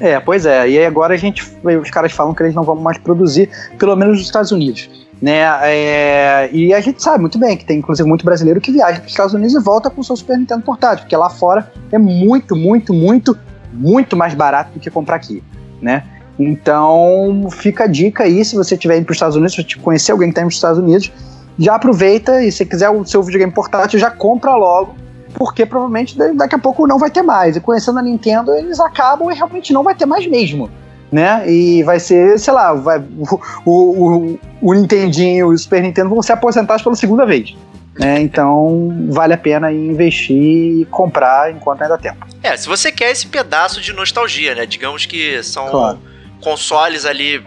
É, pois é. E agora a gente, os caras falam que eles não vão mais produzir, pelo menos nos Estados Unidos. Né, é, e a gente sabe muito bem que tem inclusive muito brasileiro que viaja para os Estados Unidos e volta com o seu Super Nintendo portátil, porque lá fora é muito, muito, muito, muito mais barato do que comprar aqui, né? Então fica a dica aí, se você estiver indo para os Estados Unidos, se você conhecer alguém que está indo para os Estados Unidos, já aproveita e se quiser o seu videogame portátil, já compra logo porque provavelmente daqui a pouco não vai ter mais. E conhecendo a Nintendo, eles acabam e realmente não vai ter mais mesmo. Né? E vai ser, sei lá, vai, o, o, o Nintendinho e o Super Nintendo vão ser aposentados pela segunda vez. Né? Então vale a pena investir e comprar enquanto ainda tem tempo. É, se você quer esse pedaço de nostalgia, né? Digamos que são claro. consoles ali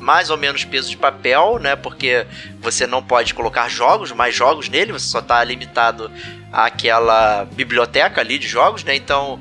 mais ou menos peso de papel, né? Porque você não pode colocar jogos, mais jogos nele, você só está limitado àquela biblioteca ali de jogos, né? Então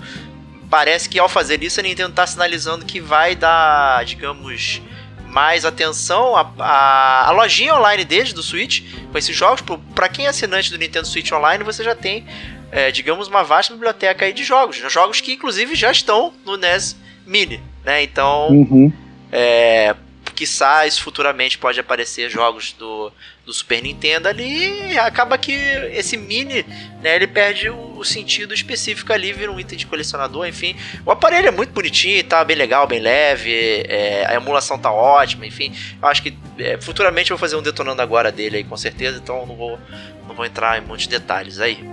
parece que ao fazer isso a Nintendo está sinalizando que vai dar, digamos, mais atenção à, à, à, lojinha online deles do Switch com esses jogos. Para quem é assinante do Nintendo Switch Online, você já tem, é, digamos, uma vasta biblioteca aí de jogos, jogos que inclusive já estão no NES Mini, né? Então, uhum. é, quiçá isso futuramente pode aparecer jogos do, do Super Nintendo ali e acaba que esse mini, né, ele perde o, o, sentido específico ali, vira um item de colecionador, enfim. O aparelho é muito bonitinho, tá bem legal, bem leve, é, a emulação tá ótima, enfim. Eu acho que é, futuramente eu vou fazer um detonando agora dele aí, com certeza, então não vou, não vou entrar em muitos detalhes aí.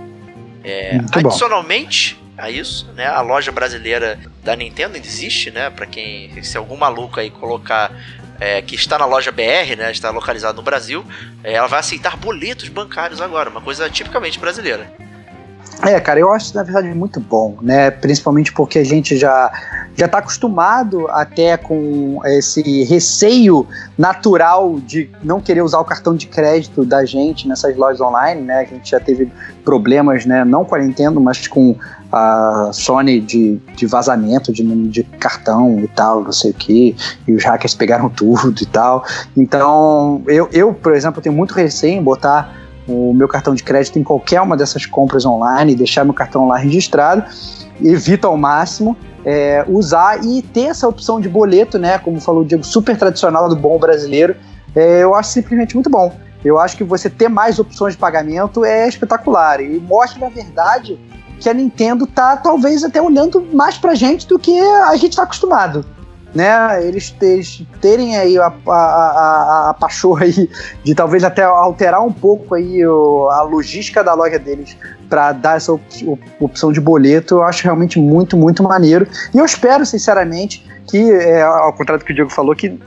É, adicionalmente, a isso, né? A loja brasileira da Nintendo existe, né? Para quem se algum maluco aí colocar é, que está na loja BR, né, está localizada no Brasil, é, ela vai aceitar boletos bancários agora, uma coisa tipicamente brasileira. É, cara, eu acho na verdade muito bom, né? Principalmente porque a gente já já está acostumado até com esse receio natural de não querer usar o cartão de crédito da gente nessas lojas online, né? A gente já teve problemas, né? Não com a Nintendo, mas com a Sony de, de vazamento de de cartão e tal, não sei o que, e os hackers pegaram tudo e tal. Então, eu, eu por exemplo, tenho muito receio em botar o meu cartão de crédito em qualquer uma dessas compras online, deixar meu cartão lá registrado, evito ao máximo é, usar e ter essa opção de boleto, né? Como falou o Diego, super tradicional do bom brasileiro, é, eu acho simplesmente muito bom. Eu acho que você ter mais opções de pagamento é espetacular e mostra, na verdade, que a Nintendo tá talvez até olhando mais pra gente do que a gente tá acostumado. Né, eles, terem aí a, a, a, a pachorra aí de talvez até alterar um pouco aí a logística da loja deles para dar essa op opção de boleto, eu acho realmente muito, muito maneiro. E eu espero, sinceramente, que, é, ao contrário do que o Diego falou, que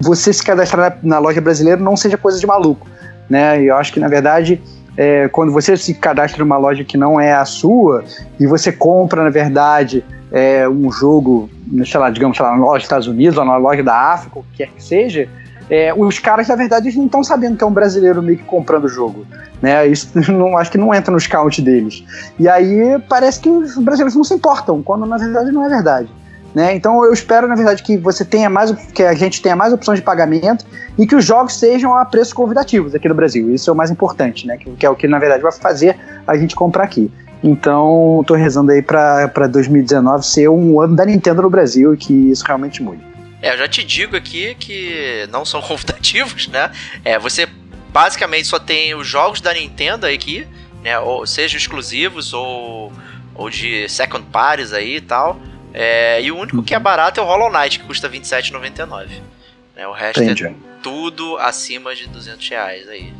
você se cadastrar na, na loja brasileira não seja coisa de maluco. Né? Eu acho que, na verdade, é, quando você se cadastra numa loja que não é a sua e você compra, na verdade, é, um jogo, sei lá, digamos, sei lá, na loja dos Estados Unidos ou na loja da África, o que quer que seja, é, os caras, na verdade, não estão sabendo que é um brasileiro meio que comprando o jogo. Né? Isso [laughs] não, acho que não entra no scout deles. E aí parece que os brasileiros não se importam, quando na verdade não é verdade. Né? Então eu espero, na verdade, que você tenha mais, que a gente tenha mais opções de pagamento e que os jogos sejam a preços convidativos aqui no Brasil. Isso é o mais importante, né? Que, que é o que na verdade vai fazer a gente comprar aqui. Então, estou rezando aí para 2019 ser um ano da Nintendo no Brasil e que isso realmente mude. É, eu já te digo aqui que não são [laughs] convidativos, né? É, você basicamente só tem os jogos da Nintendo aqui, né? Ou seja exclusivos ou, ou de second parties aí e tal. É, e o único que é barato é o Hollow Knight, que custa R$27,99. Né? O resto Entendi. é tudo acima de 200 reais aí.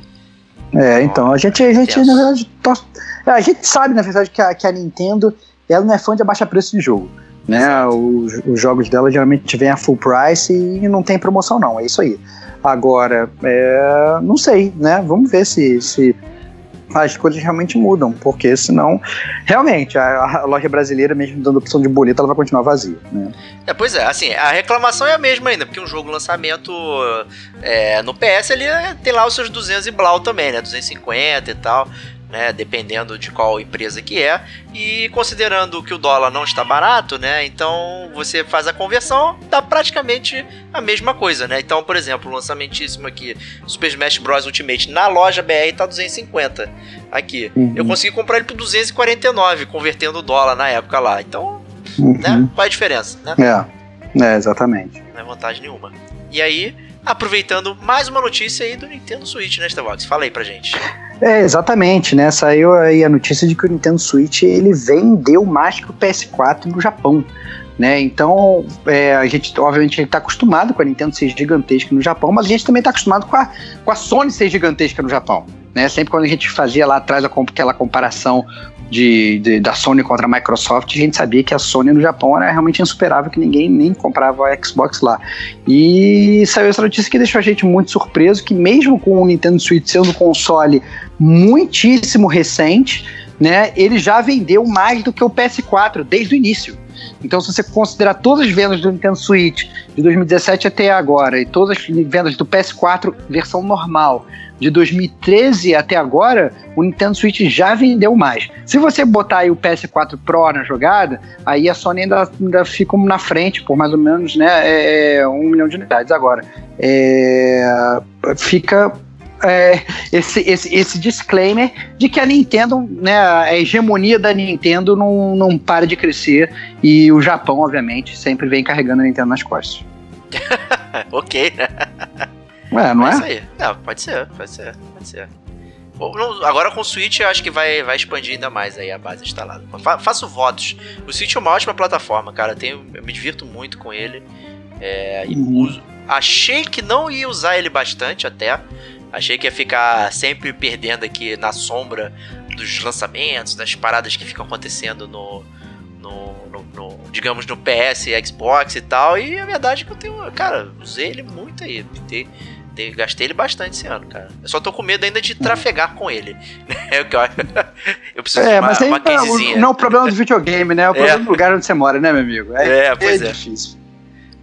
É, então, a gente, a gente na verdade, to- é, a gente sabe, na verdade, que a, que a Nintendo, ela não é fã de abaixar preço de jogo, né, os, os jogos dela geralmente vêm a full price e não tem promoção não, é isso aí. Agora, é, não sei, né, vamos ver se, se as coisas realmente mudam, porque senão, realmente, a, a loja brasileira, mesmo dando opção de boleto, ela vai continuar vazia, né. É, pois é, assim, a reclamação é a mesma ainda, porque um jogo lançamento é, no PS ele tem lá os seus 200 e blau também, né? 250 e tal, né? Dependendo de qual empresa que é. E considerando que o dólar não está barato, né? Então você faz a conversão, dá praticamente a mesma coisa, né? Então, por exemplo, o lançamentíssimo aqui, Super Smash Bros. Ultimate, na loja BR tá 250 aqui. Uhum. Eu consegui comprar ele por 249, convertendo o dólar na época lá. Então, Uhum. né? Qual é a diferença, né? É, é, exatamente. Não é vantagem nenhuma. E aí, aproveitando mais uma notícia aí do Nintendo Switch, né, Starbox? Fala aí pra gente. É, exatamente, né? Saiu aí a notícia de que o Nintendo Switch ele vendeu mais que o PS4 no Japão. Né? Então, é, a gente, obviamente, está acostumado com a Nintendo ser gigantesca no Japão, mas a gente também está acostumado com a, com a Sony ser gigantesca no Japão. Né? Sempre quando a gente fazia lá atrás aquela comparação de, de- da Sony contra a Microsoft, a gente sabia que a Sony no Japão era realmente insuperável, que ninguém nem comprava a Xbox lá. E saiu essa notícia que deixou a gente muito surpreso, que mesmo com o Nintendo Switch sendo um console muitíssimo recente, né, ele já vendeu mais do que o PS4 desde o início. Então, se você considerar todas as vendas do Nintendo Switch de 2017 até agora e todas as vendas do PS4 versão normal de 2013 até agora, o Nintendo Switch já vendeu mais. Se você botar aí o PS4 Pro na jogada, aí a Sony ainda, ainda fica na frente por mais ou menos né, é, é, um milhão de unidades. Agora, é, fica é, esse, esse, esse disclaimer de que a Nintendo, né, a hegemonia da Nintendo não, não para de crescer e o Japão, obviamente, sempre vem carregando a Nintendo nas costas. [laughs] ok? [laughs] Ué, não É isso é? aí. Não, pode ser, pode ser, pode ser. Agora com o Switch eu acho que vai, vai expandir ainda mais aí a base instalada. Fa- faço votos. O Switch é uma ótima plataforma, cara. Tenho, eu me divirto muito com ele. É, Uhum. uso- achei que não ia usar ele bastante até. Achei que ia ficar sempre perdendo aqui na sombra dos lançamentos, das paradas que ficam acontecendo no, no, no- no- digamos, no PS e Xbox e tal. E a verdade é que eu tenho, cara, usei ele muito aí. Te- te- gastei ele bastante esse ano, cara. Eu só tô com medo ainda de trafegar com ele. [laughs] É o que eu [laughs] Eu preciso de É, uma, mas aí uma não, casezinha. não é o problema do videogame, né? É o [laughs] É. problema do lugar onde você mora, né, meu amigo? É, pois é. difícil.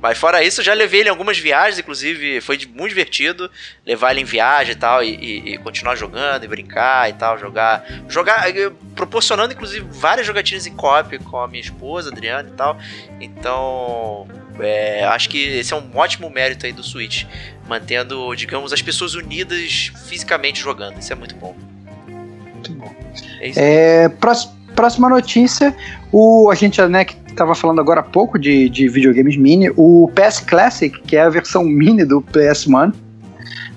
Mas fora isso, eu já levei ele em algumas viagens, inclusive foi de- muito divertido levar ele em viagem e tal, e, e- e continuar jogando e brincar e tal, jogar. Jogar, proporcionando inclusive várias jogatinas em co-op com a minha esposa, Adriana e tal. Então, é, acho que esse é um ótimo mérito aí do Switch, mantendo, digamos, as pessoas unidas fisicamente jogando. Isso é muito bom. Muito bom. É. É, próxima notícia, o, a gente né, que estava falando agora há pouco de, de videogames mini, o PS Classic, que é a versão mini do PS1,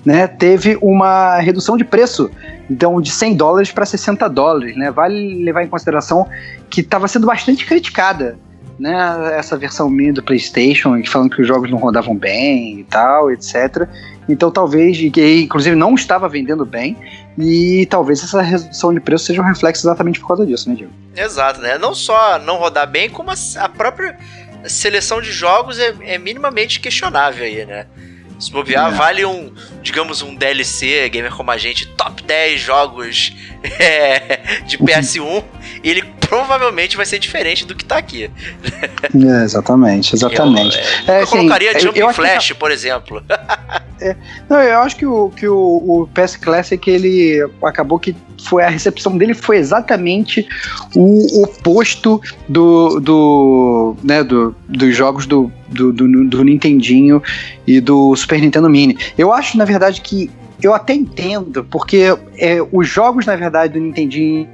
né, teve uma redução de preço, então de 100 dólares para 60 dólares, né, vale levar em consideração que estava sendo bastante criticada, né, essa versão mini do PlayStation, falando que os jogos não rodavam bem e tal, etc. Então talvez, que inclusive não estava vendendo bem, e talvez essa redução de preço seja um reflexo exatamente por causa disso, né, Diego? Exato, né? Não só não rodar bem, como a, a própria seleção de jogos é, é minimamente questionável aí, né? Se bobear, É. vale um, digamos, um DLC, gamer como a gente, top 10 jogos [laughs] é, de PS1, e ele provavelmente vai ser diferente do que tá aqui. É, exatamente, exatamente. Eu, É, eu assim, colocaria Jumping eu acho que Flash, por exemplo. [laughs] Não, eu acho que o, que o, o PS Classic, ele acabou que foi a recepção dele foi exatamente o oposto do, do, né, do dos jogos do, do, do, do Nintendinho e do Super Nintendo Mini. Eu acho, na verdade, que eu até entendo, porque é, os jogos, na verdade, do Nintendinho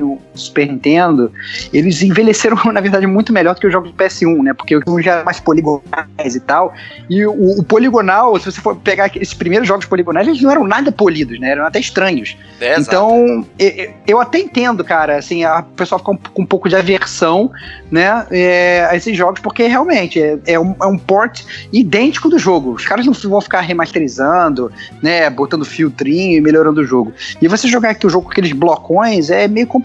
o Super Nintendo, eles envelheceram, [laughs] na verdade, muito melhor do que os jogos do PS1, né? Porque os já eram mais poligonais e tal. E o, o, poligonal, se você for pegar esses primeiros jogos poligonais, eles não eram nada polidos, né? Eram até estranhos. É, então, eu, eu, até entendo, cara, assim, a pessoa fica com um pouco de aversão, né? É, a esses jogos, porque realmente é, é, um, é um port idêntico do jogo. Os caras não vão ficar remasterizando, né? Botando filtrinho e melhorando o jogo. E você jogar aqui o jogo com aqueles blocões é meio complicado.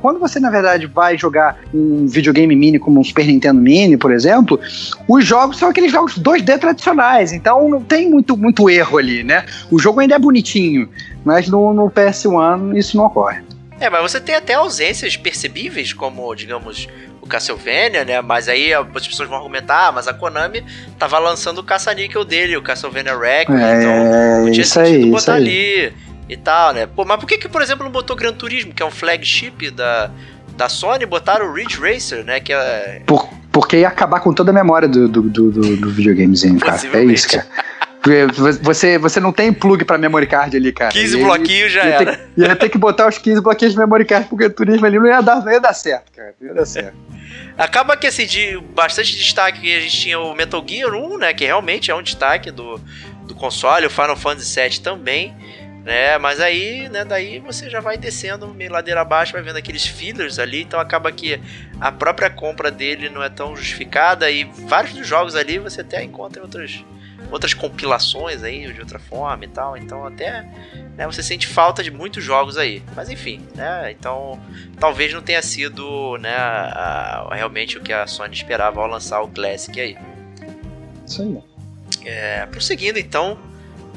Quando você, na verdade, vai jogar um videogame mini como um Super Nintendo Mini, por exemplo, os jogos são aqueles jogos 2D tradicionais, então não tem muito, muito erro ali, né? O jogo ainda é bonitinho, mas no, no PS1 isso não ocorre. É, mas você tem até ausências percebíveis, como, digamos, o Castlevania, né? Mas aí as pessoas vão argumentar, ah, mas a Konami tava lançando o caça-níquel dele, o Castlevania Record, é, então não tinha sentido aí, botar ali e tal, né? Pô, mas por que que, por exemplo, não botou Gran Turismo, que é um flagship da, da Sony, botaram o Ridge Racer, né? Que é... Por, porque ia acabar com toda a memória do, do, do, do, videogamezinho, cara. É isso, cara. Você, você não tem plug pra memory card ali, cara. 15 bloquinhos já ia era. Ter, ia ter que botar os 15 bloquinhos de memory card, porque o turismo ali não ia dar, não ia dar certo, cara. Não ia dar certo. Acaba que assim, de bastante destaque a gente tinha o Metal Gear 1, né? Que realmente é um destaque do, do console, o Final Fantasy VII também né? Mas aí, né, daí você já vai descendo meio ladeira abaixo, vai vendo aqueles fillers ali, então acaba que a própria compra dele não é tão justificada e vários dos jogos ali você até encontra outras outras compilações aí de outra forma e tal, então até né, você sente falta de muitos jogos aí, mas enfim, né? Então talvez não tenha sido, né, a, realmente o que a Sony esperava ao lançar o Classic aí. Isso aí. É, prosseguindo então,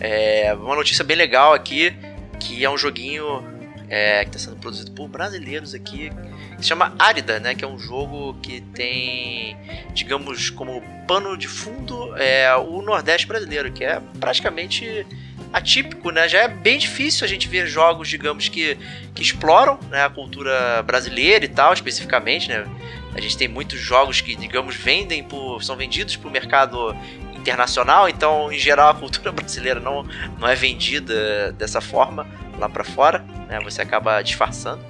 é, uma notícia bem legal aqui, que é um joguinho é, que está sendo produzido por brasileiros aqui, que se chama Árida, né? Que é um jogo que tem, digamos, como pano de fundo é, o Nordeste brasileiro, que é praticamente atípico, né? Já é bem difícil a gente ver jogos, digamos, que, que exploram né, a cultura brasileira e tal, especificamente, né? A gente tem muitos jogos que, digamos, vendem por, são vendidos para o mercado internacional, então em geral a cultura [laughs] brasileira não, não é vendida dessa forma lá para fora, né? Você acaba disfarçando.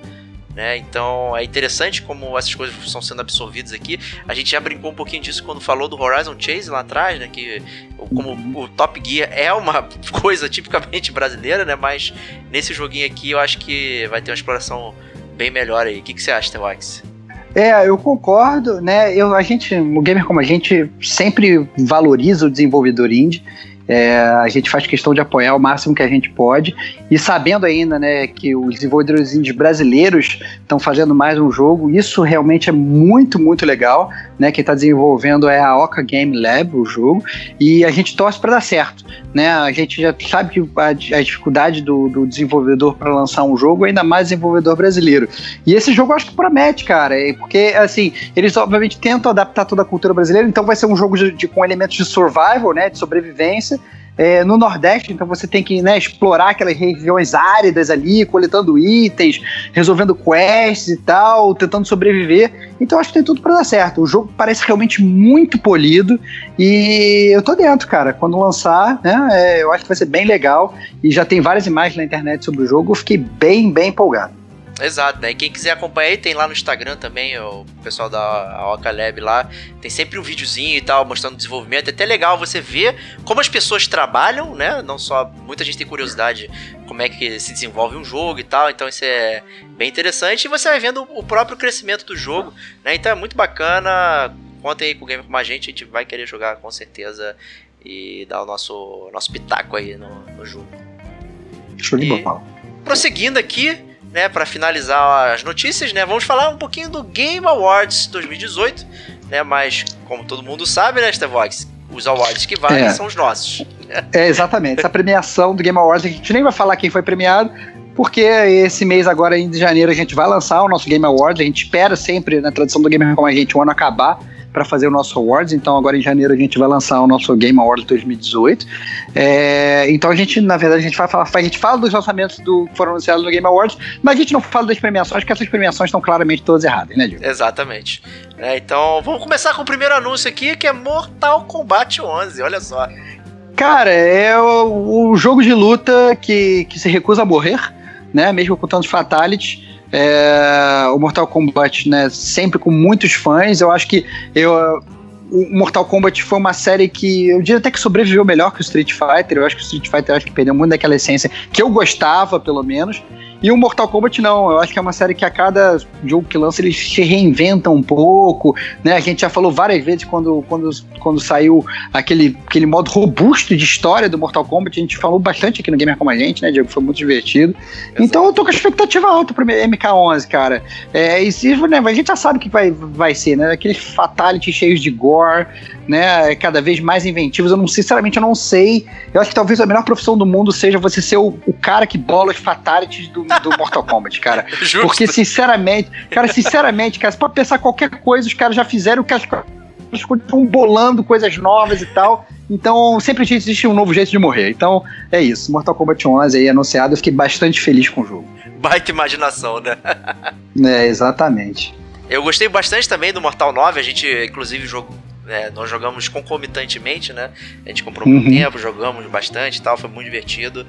Né? Então é interessante como essas coisas estão sendo absorvidas aqui. A gente já brincou um pouquinho disso quando falou do Horizon Chase lá atrás, né? Que como o Top Gear é uma [laughs] coisa tipicamente brasileira, né? Mas nesse joguinho aqui eu acho que vai ter uma exploração bem melhor aí. O que, que você acha, Tewax? É, eu concordo, né? Eu, a gente, o gamer como a gente sempre valoriza o desenvolvedor indie. É, a gente faz questão de apoiar o máximo que a gente pode e sabendo ainda né, que os desenvolvedores indies brasileiros estão fazendo mais um jogo, isso realmente é muito, muito legal. Né, quem está desenvolvendo é a Oca Game Lab, o jogo, e a gente torce para dar certo. Né? A gente já sabe que a, a dificuldade do, do desenvolvedor para lançar um jogo, ainda mais desenvolvedor brasileiro. E esse jogo eu acho que promete, cara, porque assim, eles obviamente tentam adaptar toda a cultura brasileira, então vai ser um jogo de, de com elementos de survival, né, de sobrevivência é, no Nordeste, então você tem que né, explorar aquelas regiões áridas ali, coletando itens, resolvendo quests e tal, tentando sobreviver. Então acho que tem tudo para dar certo. O jogo parece realmente muito polido e eu tô dentro, cara. Quando lançar, né, é, eu acho que vai ser bem legal e já tem várias imagens na internet sobre o jogo. Eu fiquei bem, bem empolgado. Exato, né? E quem quiser acompanhar aí, tem lá no Instagram também, o pessoal da Oca Lab lá. Tem sempre um videozinho e tal, mostrando o desenvolvimento. É até legal você ver como as pessoas trabalham, né? Não só. Muita gente tem curiosidade como é que se desenvolve um jogo e tal. Então isso é bem interessante. E você vai vendo o próprio crescimento do jogo, né? Então é muito bacana. Contem aí com o Gamer com a gente, a gente vai querer jogar com certeza e dar o nosso, nosso pitaco aí no, no jogo. Show de bola. Prosseguindo aqui, né, para finalizar as notícias, né, vamos falar um pouquinho do Game Awards 2018, né, mas como todo mundo sabe, né, Stevox, os awards que valem é. são os nossos. É, exatamente. Essa premiação do Game Awards, a gente nem vai falar quem foi premiado, porque esse mês agora, em janeiro, a gente vai lançar o nosso Game Awards, a gente espera sempre, na tradição do Gamer como a gente, o ano acabar, para fazer o nosso Awards. Então, agora em janeiro a gente vai lançar o nosso Game Awards 2018. É, então, a gente, na verdade, a gente, vai falar, a gente fala dos lançamentos do, que foram anunciados no Game Awards, mas a gente não fala das premiações, porque essas premiações estão claramente todas erradas, né, Diego? Exatamente. É, então, vamos começar com o primeiro anúncio aqui, que é Mortal Kombat 11. Olha só. Cara, é o, o jogo de luta que, que se recusa a morrer, né? Mesmo com tantos fatalities. É, o Mortal Kombat, né, sempre com muitos fãs. Eu acho que eu, o Mortal Kombat foi uma série que eu diria até que sobreviveu melhor que o Street Fighter. Eu acho que o Street Fighter acho que perdeu muito daquela essência que eu gostava, pelo menos. E o Mortal Kombat não, eu acho que é uma série que a cada jogo que lança ele se reinventa um pouco, né? A gente já falou várias vezes quando, quando, quando saiu aquele, aquele modo robusto de história do Mortal Kombat, a gente falou bastante aqui no Gamer Como a Gente, né, Diego? Foi muito divertido. Exato. Então eu tô com a expectativa alta pro MK11, cara. É, e se, né, a gente já sabe o que vai, vai ser, né? Aqueles fatalities cheios de gore, né? Cada vez mais inventivos. Eu não, sinceramente, eu não sei. Eu acho que talvez a melhor profissão do mundo seja você ser o, o cara que bola os fatalities do do Mortal Kombat, cara. [laughs] Justo. Porque, sinceramente, cara, sinceramente, cara, você pode pensar qualquer coisa, os caras já fizeram o que as estão bolando coisas novas e tal. Então, sempre existe um novo jeito de morrer. Então, é isso. Mortal Kombat 11 aí anunciado, eu fiquei bastante feliz com o jogo. Baita imaginação, né? [laughs] é, exatamente. Eu gostei bastante também do Mortal 9, a gente, inclusive, jogou, é, nós jogamos concomitantemente, né? A gente comprou um uhum. tempo, jogamos bastante e tal, foi muito divertido.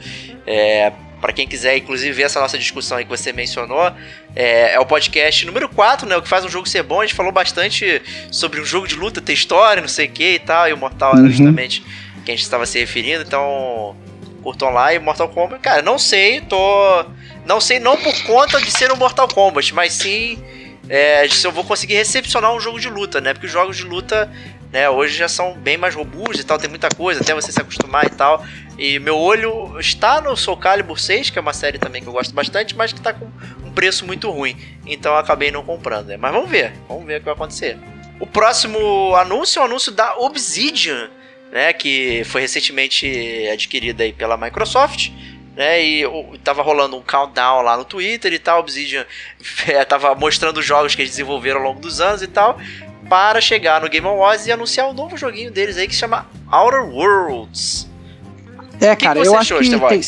É, para quem quiser, inclusive, ver essa nossa discussão aí que você mencionou, é, é, o podcast número 4, né? O que faz um jogo ser bom. A gente falou bastante sobre um jogo de luta, ter história, não sei o que e tal. E o Mortal uhum. era justamente quem a gente estava se referindo. Então, curtam lá. E Mortal Kombat, cara, não sei, tô. Não sei não por conta de ser um Mortal Kombat, mas sim é, se eu vou conseguir recepcionar um jogo de luta, né? Porque os jogos de luta né, hoje já são bem mais robustos e tal, tem muita coisa, até você se acostumar e tal. E meu olho está no Soul Calibur 6, que é uma série também que eu gosto bastante, mas que está com um preço muito ruim. Então eu acabei não comprando. Né? Mas vamos ver, vamos ver o que vai acontecer. O próximo anúncio é o anúncio da Obsidian, né, que foi recentemente adquirida aí pela Microsoft. Né, e tava rolando um countdown lá no Twitter e tal. Obsidian [laughs] é, tava mostrando os jogos que eles desenvolveram ao longo dos anos e tal para chegar no Game Awards e anunciar um novo joguinho deles aí que se chama Outer Worlds. É, cara, que eu acho que tem...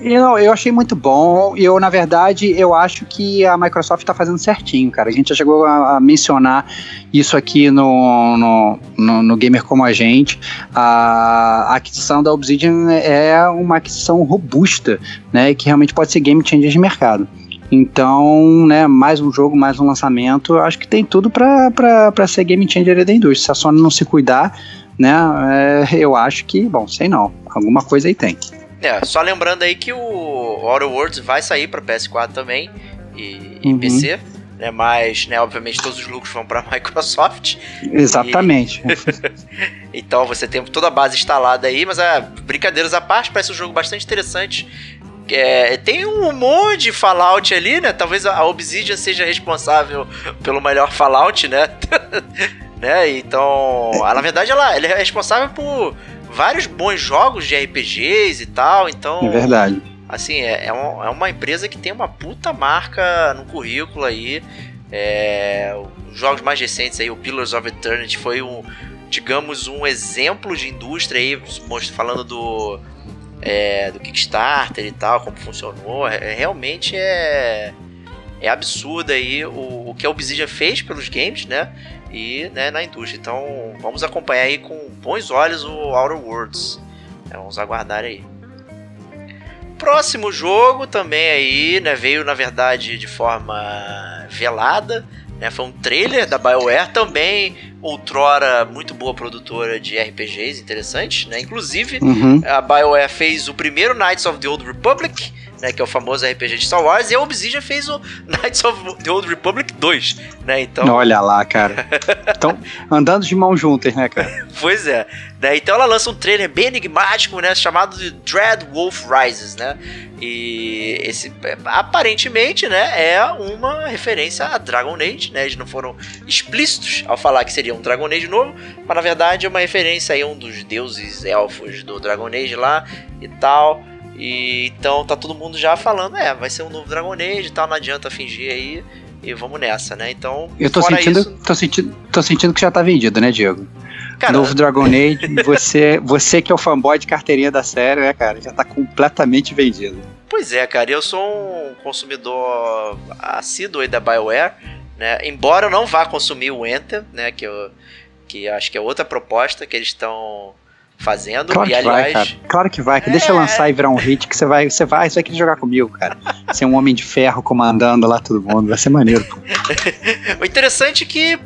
Eu, eu achei muito bom. Eu, na verdade, eu acho que a Microsoft está fazendo certinho, cara. A gente já chegou a, a mencionar isso aqui no, no, no, no, Gamer Como a Gente. A, aquisição da Obsidian é uma aquisição robusta, né? Que realmente pode ser game changer de mercado. Então, né, mais um jogo, mais um lançamento, eu acho que tem tudo para ser game changer da indústria. Se a Sony não se cuidar, né, é, eu acho que, bom, sei não, alguma coisa aí tem. É, só lembrando aí que o Outer Worlds vai sair para PS4 também e, e uhum. PC, né, mas, né, obviamente todos os lucros vão para a [laughs] Microsoft. Exatamente. E... [laughs] então você tem toda a base instalada aí, mas é, brincadeiras à parte, parece um jogo bastante interessante é, tem um monte de Fallout ali, né? Talvez a Obsidian seja responsável pelo melhor Fallout, né? [laughs] né? Então, ela, na verdade, ela, ela é responsável por vários bons jogos de RPGs e tal. Então, é verdade. Assim, é, é, um, é uma empresa que tem uma puta marca no currículo aí. É, os jogos mais recentes aí, o Pillars of Eternity, foi um, digamos, um exemplo de indústria aí, falando do é, do Kickstarter e tal, como funcionou. É, realmente é, é absurdo aí o, o que a Obsidian fez pelos games, né? E né, na indústria. Então vamos acompanhar aí com bons olhos o Outer Worlds. É, vamos aguardar aí. Próximo jogo também aí, né? Veio na verdade de forma velada. Né, foi um trailer da BioWare também, outrora muito boa produtora de RPGs interessantes, né? Inclusive, uhum. a BioWare fez o primeiro Knights of the Old Republic, né, que é o famoso RPG de Star Wars, e a Obsidian fez o [laughs] Knights of the Old Republic 2, né? Então, [laughs] olha lá, cara. [laughs] Estão andando de mãos juntas, né, cara? pois é. Né? Então ela lança um trailer bem enigmático, né, chamado de Dread Wolf Rises, né? E esse aparentemente, né, é uma referência a Dragon Age, né? Eles não foram explícitos ao falar que seria um Dragon Age novo, mas na verdade é uma referência a um dos deuses elfos do Dragon Age lá e tal. E então tá todo mundo já falando, é, vai ser um novo Dragon Age e tal, não adianta fingir aí. E vamos nessa, né? Então. Eu tô sentindo, isso... tô sentindo. Tô sentindo que já tá vendido, né, Diego? Cara, Novo Dragon Age, você, você que é o fanboy de carteirinha da série, né, cara? Já tá completamente vendido. Pois é, cara, eu sou um consumidor assíduo aí da BioWare, né? Embora eu não vá consumir o Enter, né? Que, eu, que acho que é outra proposta que eles estão fazendo. Claro e que aliás. vai, cara. Claro que vai. Que É. Deixa lançar e virar um hit que você vai, você vai, você vai querer jogar comigo, cara. [laughs] Ser um homem de ferro comandando lá todo mundo. Vai ser maneiro, pô. [laughs] O interessante é que.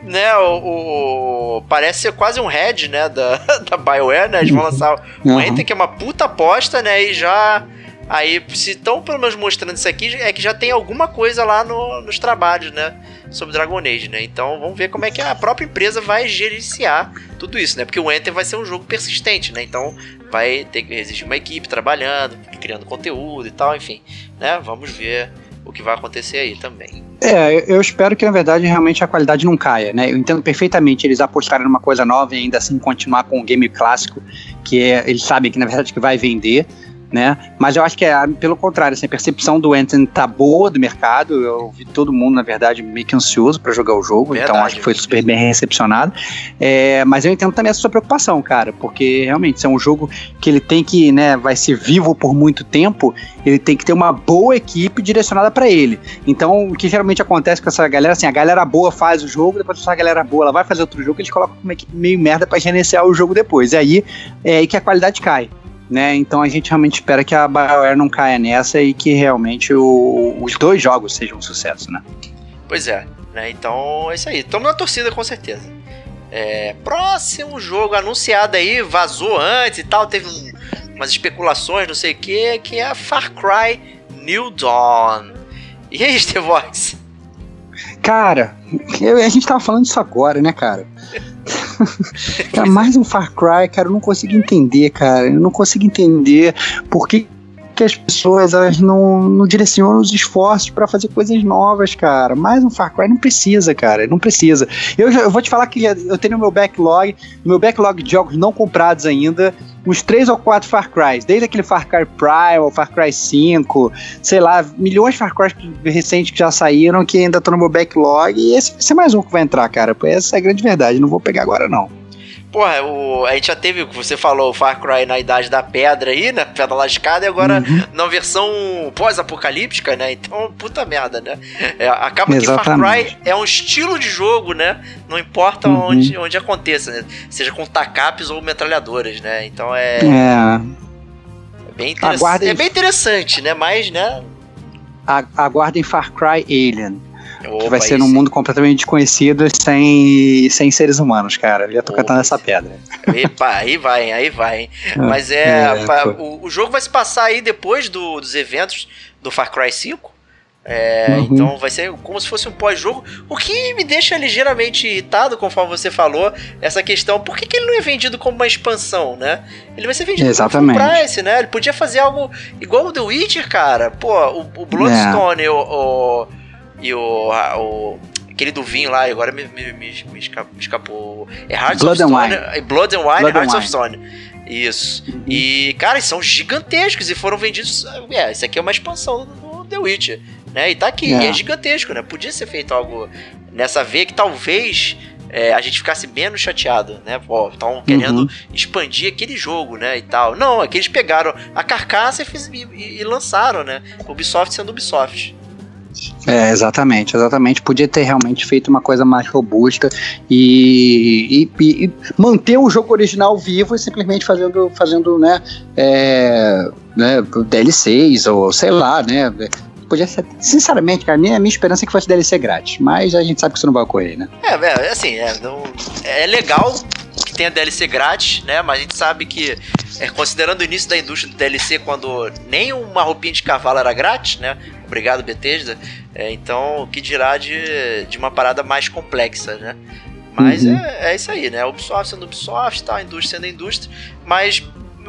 Né, o, o- parece ser quase um head, né, da, [laughs] da BioWare, né? Eles vão lançar o Uhum. Enter, que é uma puta aposta, né? E já. Aí, se estão pelo menos mostrando isso aqui, é que já tem alguma coisa lá no- nos trabalhos, né? Sobre Dragon Age, né? Então vamos ver como é que a própria empresa vai gerenciar tudo isso, né? Porque o Enter vai ser um jogo persistente, né? Então vai ter que existir uma equipe trabalhando, criando conteúdo e tal, enfim, né? Vamos ver o que vai acontecer aí também. É, eu- espero que na verdade realmente a qualidade não caia, né? Eu entendo perfeitamente eles apostarem numa coisa nova e ainda assim continuar com o game clássico, que é, eles sabem que na verdade que vai vender, né? Mas eu acho que é pelo contrário, assim, a percepção do Anthem tá boa do mercado. Eu vi todo mundo, na verdade, meio que ansioso para jogar o jogo, então Verdade. acho que foi super bem recepcionado. É, mas eu entendo também a sua preocupação, cara, porque realmente isso é um jogo que ele tem que, né, vai ser vivo por muito tempo, ele tem que ter uma boa equipe direcionada para ele. Então, o que geralmente acontece com essa galera, assim, a galera boa faz o jogo, depois essa galera boa ela vai fazer outro jogo, eles colocam uma equipe meio merda para gerenciar o jogo depois. E aí é aí que a qualidade cai. Né? Então a gente realmente espera que a BioWare não caia nessa e que realmente o- os dois jogos sejam um sucesso, né? Pois é, né? Então é isso aí. Estamos na torcida com certeza. É, próximo jogo anunciado aí, vazou antes e tal, teve um- umas especulações, não sei o que, que é Far Cry New Dawn. E aí, Stevox? Cara, eu- a gente tava falando disso agora, né, cara? [laughs] cara, mais um Far Cry, cara, eu não consigo entender, cara. Eu não consigo entender por que, que as pessoas elas não, não direcionam os esforços pra fazer coisas novas, cara. Mais um Far Cry não precisa, cara, não precisa. Eu, eu vou te falar que eu tenho no meu backlog, meu backlog de jogos não comprados ainda, uns três ou quatro Far Crys, desde aquele Far Cry Prime, Far Cry 5, sei lá, milhões de Far Cry recentes que já saíram que ainda estão no meu backlog, e esse vai ser mais um que vai entrar, cara. Essa é a grande verdade, não vou pegar agora não. Porra, o, a gente já teve, você falou, o Far Cry na Idade da Pedra aí, né? Pedra lascada, e agora Uhum. na versão pós-apocalíptica, né? Então, puta merda, né? É, acaba que Far Exatamente. Cry é um estilo de jogo, né? Não importa Uhum. onde, onde aconteça, né? Seja com tacapes ou metralhadoras, né? Então é, É, é bem interessante. Aguardem. É bem interessante, né? Mas, né? aguardem Far Cry Alien, que Opa, vai ser num mundo completamente desconhecido sem, sem seres humanos, cara. Eu já tô Opa. cantando essa pedra. Epa, aí vai, aí vai. hein? [laughs] Ah, Mas é. é, o, o jogo vai se passar aí depois do- dos eventos do Far Cry 5. É, Uhum. Então vai ser como se fosse um pós-jogo. O que me deixa ligeiramente irritado, conforme você falou, essa questão. Por que, que ele não é vendido como uma expansão, né? Ele vai ser vendido Exatamente. como full price, né? Ele podia fazer algo igual o The Witcher, cara. Pô, o, o Bloodstone e o. o- e o, a- o- Aquele do vinho lá, agora me, me, me, me esca- me escapou. É Hearts Blood of and Stone. é Blood and Wine, Blood and Hearts of Wine. Stone. Isso. Uhum. E, cara, eles são gigantescos e foram vendidos. É, isso aqui é uma expansão do The Witcher, né? E tá aqui, É. e é gigantesco, né? Podia ser feito algo nessa veia que talvez é, a gente ficasse menos chateado, né? Pô, estão querendo Uhum. expandir aquele jogo, né? E tal. Não, é que eles pegaram a carcaça e, fiz- e- e lançaram, né? Ubisoft sendo Ubisoft. É, exatamente, exatamente. Podia ter realmente feito uma coisa mais robusta e, e- e- manter o jogo original vivo e simplesmente fazendo, fazendo né, é, né, DLCs ou sei lá, né. Podia ser, sinceramente, cara, minha, minha esperança é que fosse DLC grátis, mas a gente sabe que isso não vai ocorrer, né? É, é assim, é, não- é legal que tenha DLC grátis, né? Mas a gente sabe que, é, considerando o início da indústria do DLC, quando nem uma roupinha de cavalo era grátis, né? Obrigado, Bethesda. É, então, o que dirá de, de uma parada mais complexa, né? Mas Uhum. é, é isso aí, né? Ubisoft sendo Ubisoft, tá? a indústria sendo a indústria. Mas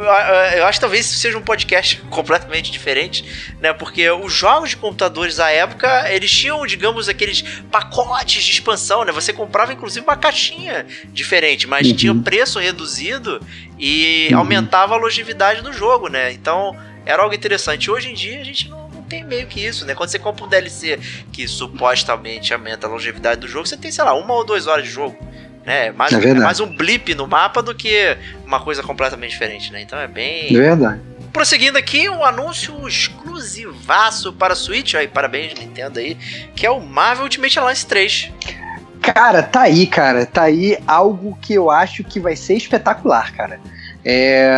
eu- acho que talvez isso seja um podcast [laughs] completamente diferente, né? Porque os jogos de computadores à época, eles tinham, digamos, aqueles pacotes de expansão, né? Você comprava inclusive uma caixinha diferente, mas Uhum. tinha preço reduzido e Uhum. aumentava a longevidade do jogo, né? Então era algo interessante. Hoje em dia a gente não tem meio que isso, né? Quando você compra um DLC que supostamente aumenta a longevidade do jogo, você tem, sei lá, uma ou duas horas de jogo. Né? Mais, É é mais um blip no mapa do que uma coisa completamente diferente, né? Então é bem. De verdade. Prosseguindo aqui, um anúncio exclusivaço para Switch, aí, parabéns Nintendo aí, que é o Marvel Ultimate Alliance 3. Cara, tá aí, cara. Tá aí algo que eu acho que vai ser espetacular, cara. É,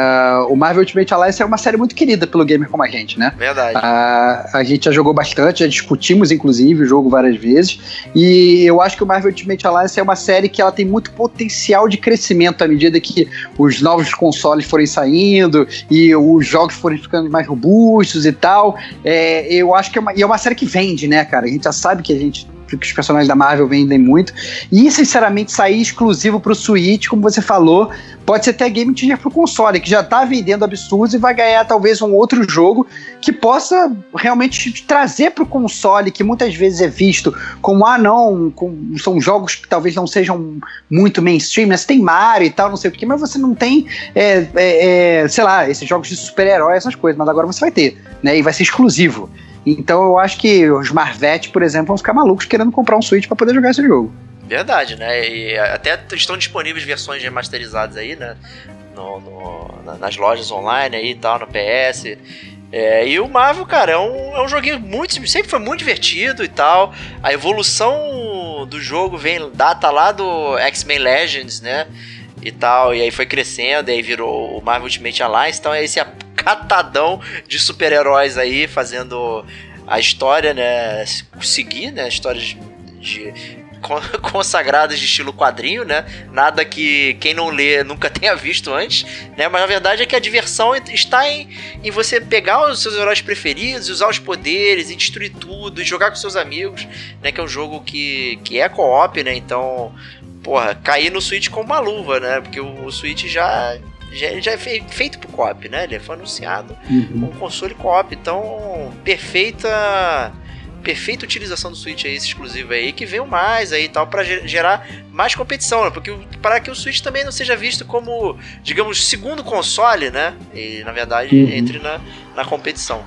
o Marvel Ultimate Alliance é uma série muito querida pelo gamer como a gente, né? Verdade. A, a gente já jogou bastante, já discutimos inclusive o jogo várias vezes, e eu acho que o Marvel Ultimate Alliance é uma série que ela tem muito potencial de crescimento à medida que os novos consoles forem saindo e os jogos forem ficando mais robustos e tal. É, eu acho que é uma, e é uma série que vende, né, cara? A gente já sabe que a gente que os personagens da Marvel vendem muito. E, sinceramente, sair exclusivo pro Switch, como você falou, pode ser até game changer pro console, que já tá vendendo absurdos e vai ganhar talvez um outro jogo que possa realmente trazer pro console, que muitas vezes é visto como, ah, não, com, são jogos que talvez não sejam muito mainstream, mas tem Mario e tal, não sei o que, mas você não tem, é, é, é, sei lá, esses jogos de super-herói, essas coisas, mas agora você vai ter, né? E vai ser exclusivo. Então eu acho que os Marvete, por exemplo, vão ficar malucos querendo comprar um Switch para poder jogar esse jogo. Verdade, né? E até estão disponíveis versões remasterizadas aí, né? No, no, nas lojas online aí e tal, no PS. É, e o Marvel, cara, é um, é um joguinho muito. Sempre foi muito divertido e tal. A evolução do jogo vem data lá do X-Men Legends, né? E tal. E aí foi crescendo, e aí virou o Marvel Ultimate Alliance. Então é esse catadão de super-heróis aí fazendo a história, né? Seguir, né? Histórias de, [laughs] consagradas de estilo quadrinho, né? Nada que quem não lê nunca [laughs] tenha visto antes, né? Mas a verdade é que a diversão está em, em você pegar os seus heróis preferidos, usar os poderes e destruir tudo e jogar com seus amigos, né? Que é um jogo que, que é co-op, né? Então, porra, cair no Switch com uma luva, né? Porque o, o Switch já já, já é feito pro co-op, né? Ele foi anunciado uhum. um console co-op, então perfeita perfeita utilização do Switch aí, esse exclusivo aí, que veio mais aí e tal, para gerar mais competição, né? Porque para que o Switch também não seja visto como, digamos, segundo console, né? E na verdade uhum. entre na, na competição.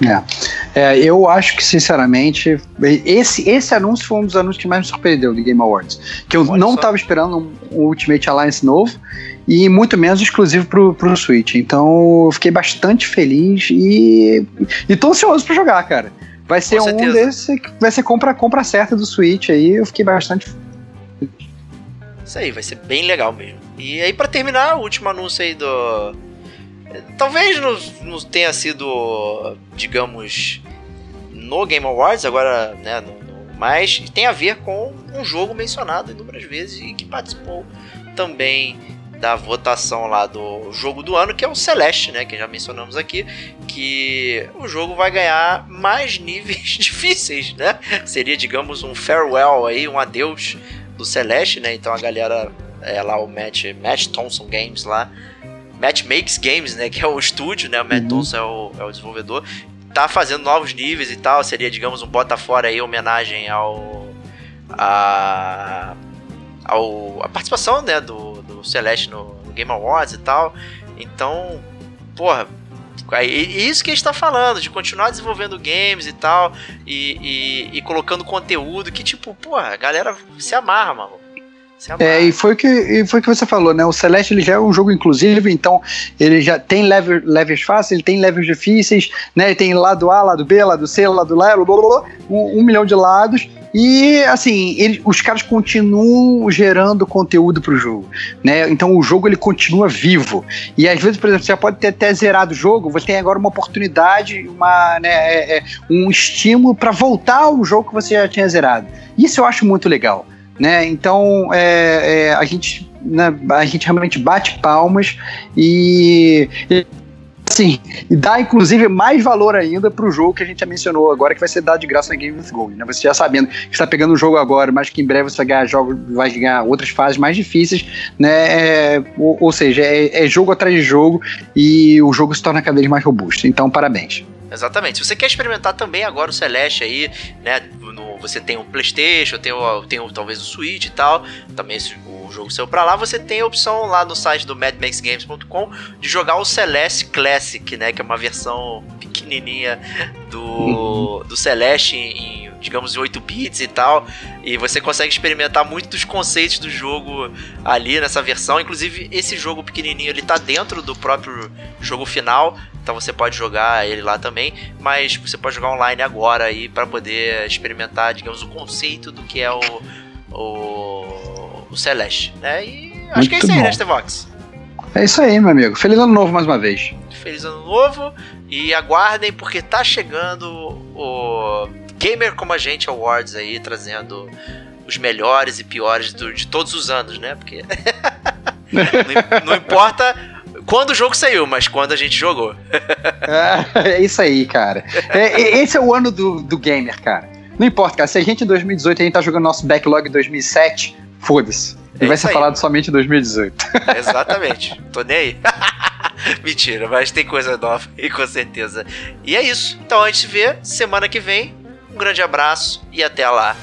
É. é. eu acho que, sinceramente, esse, esse anúncio foi um dos anúncios que mais me surpreendeu do Game Awards. Que eu Olha não estava esperando um Ultimate Alliance novo e muito menos exclusivo pro, pro Switch. Então eu fiquei bastante feliz e, e tô ansioso para jogar, cara. Vai ser um desse que vai ser compra, compra certa do Switch aí, eu fiquei bastante Isso aí, vai ser bem legal mesmo. E aí para terminar, o último anúncio aí do talvez não, não tenha sido, digamos, no Game Awards, agora, né, no, no, mas tem a ver com um jogo mencionado inúmeras vezes e que participou também da votação lá do jogo do ano, que é o Celeste, né? Que já mencionamos aqui, que o jogo vai ganhar mais níveis [laughs] difíceis, né? Seria, digamos, um farewell aí, um adeus do Celeste, né? Então a galera, é lá o Matt, Matt Thompson Games lá, Matt Makes Games, né? Que é o estúdio, né? O Matt uhum. Thompson é o, é o desenvolvedor. Tá fazendo novos níveis e tal. Seria, digamos, um bota fora aí, homenagem ao. A, ao, a participação né, do, Celeste no, no Game Awards e tal. Então, porra, e isso que a gente tá falando, de continuar desenvolvendo games e tal, e, e, e colocando conteúdo que, tipo, porra, a galera se amarra, mano. É, e foi o que, e foi que você falou, né? O Celeste ele já é um jogo inclusivo, então ele já tem level, levels fáceis, ele tem levels difíceis, né? Ele tem lado A, lado B, lado C, lado lá, blá, blá, blá, um, um milhão de lados. E assim, ele, os caras continuam gerando conteúdo pro jogo, né? Então o jogo ele continua vivo. E às vezes, por exemplo, você pode ter até zerado o jogo, você tem agora uma oportunidade, uma, né, é, é, um estímulo para voltar ao jogo que você já tinha zerado. Isso eu acho muito legal. Né? Então é, é, a gente né, a gente realmente bate palmas e, e Sim, e dá inclusive mais valor ainda pro jogo que a gente já mencionou agora, que vai ser dado de graça na Game with Gold. Né? Você já sabendo que está pegando o jogo agora, mas que em breve você vai ganhar, jogo, vai ganhar outras fases mais difíceis, né? É, ou, ou, seja, é, é jogo atrás de jogo e o jogo se torna cada vez mais robusto. Então, parabéns. Exatamente. Se você quer experimentar também agora o Celeste aí, né? No, você tem o PlayStation, tem, o, tem o, talvez o Switch e tal. Também o jogo seu para lá. Você tem a opção lá no site do madmaxgames.com de jogar o Celeste Classic, né? Que é uma versão pequenininha do, uhum. do Celeste em, digamos, 8 bits e tal. E você consegue experimentar muito dos conceitos do jogo ali nessa versão. Inclusive, esse jogo pequenininho ele tá dentro do próprio jogo final. Então você pode jogar ele lá também, mas você pode jogar online agora aí para poder experimentar, digamos, o conceito do que é o, o, o Celeste, né? E acho Muito que é isso aí, bom. né, Stevox? É isso aí, meu amigo. Feliz ano novo mais uma vez. Feliz ano novo e aguardem porque tá chegando o Gamer como a gente Awards aí, trazendo os melhores e piores do, de todos os anos, né? Porque [laughs] não, não importa quando o jogo saiu, mas quando a gente jogou. [laughs] é, é isso aí, cara. É, esse é o ano do, do gamer, cara. Não importa, cara. Se a gente em 2018 a gente tá jogando nosso backlog 2007, foda-se. Ele é vai ser aí. falado somente em 2018. [laughs] Exatamente. Tô nem aí. [laughs] Mentira, mas tem coisa nova e com certeza. E é isso. Então a gente se vê semana que vem. Um grande abraço e até lá.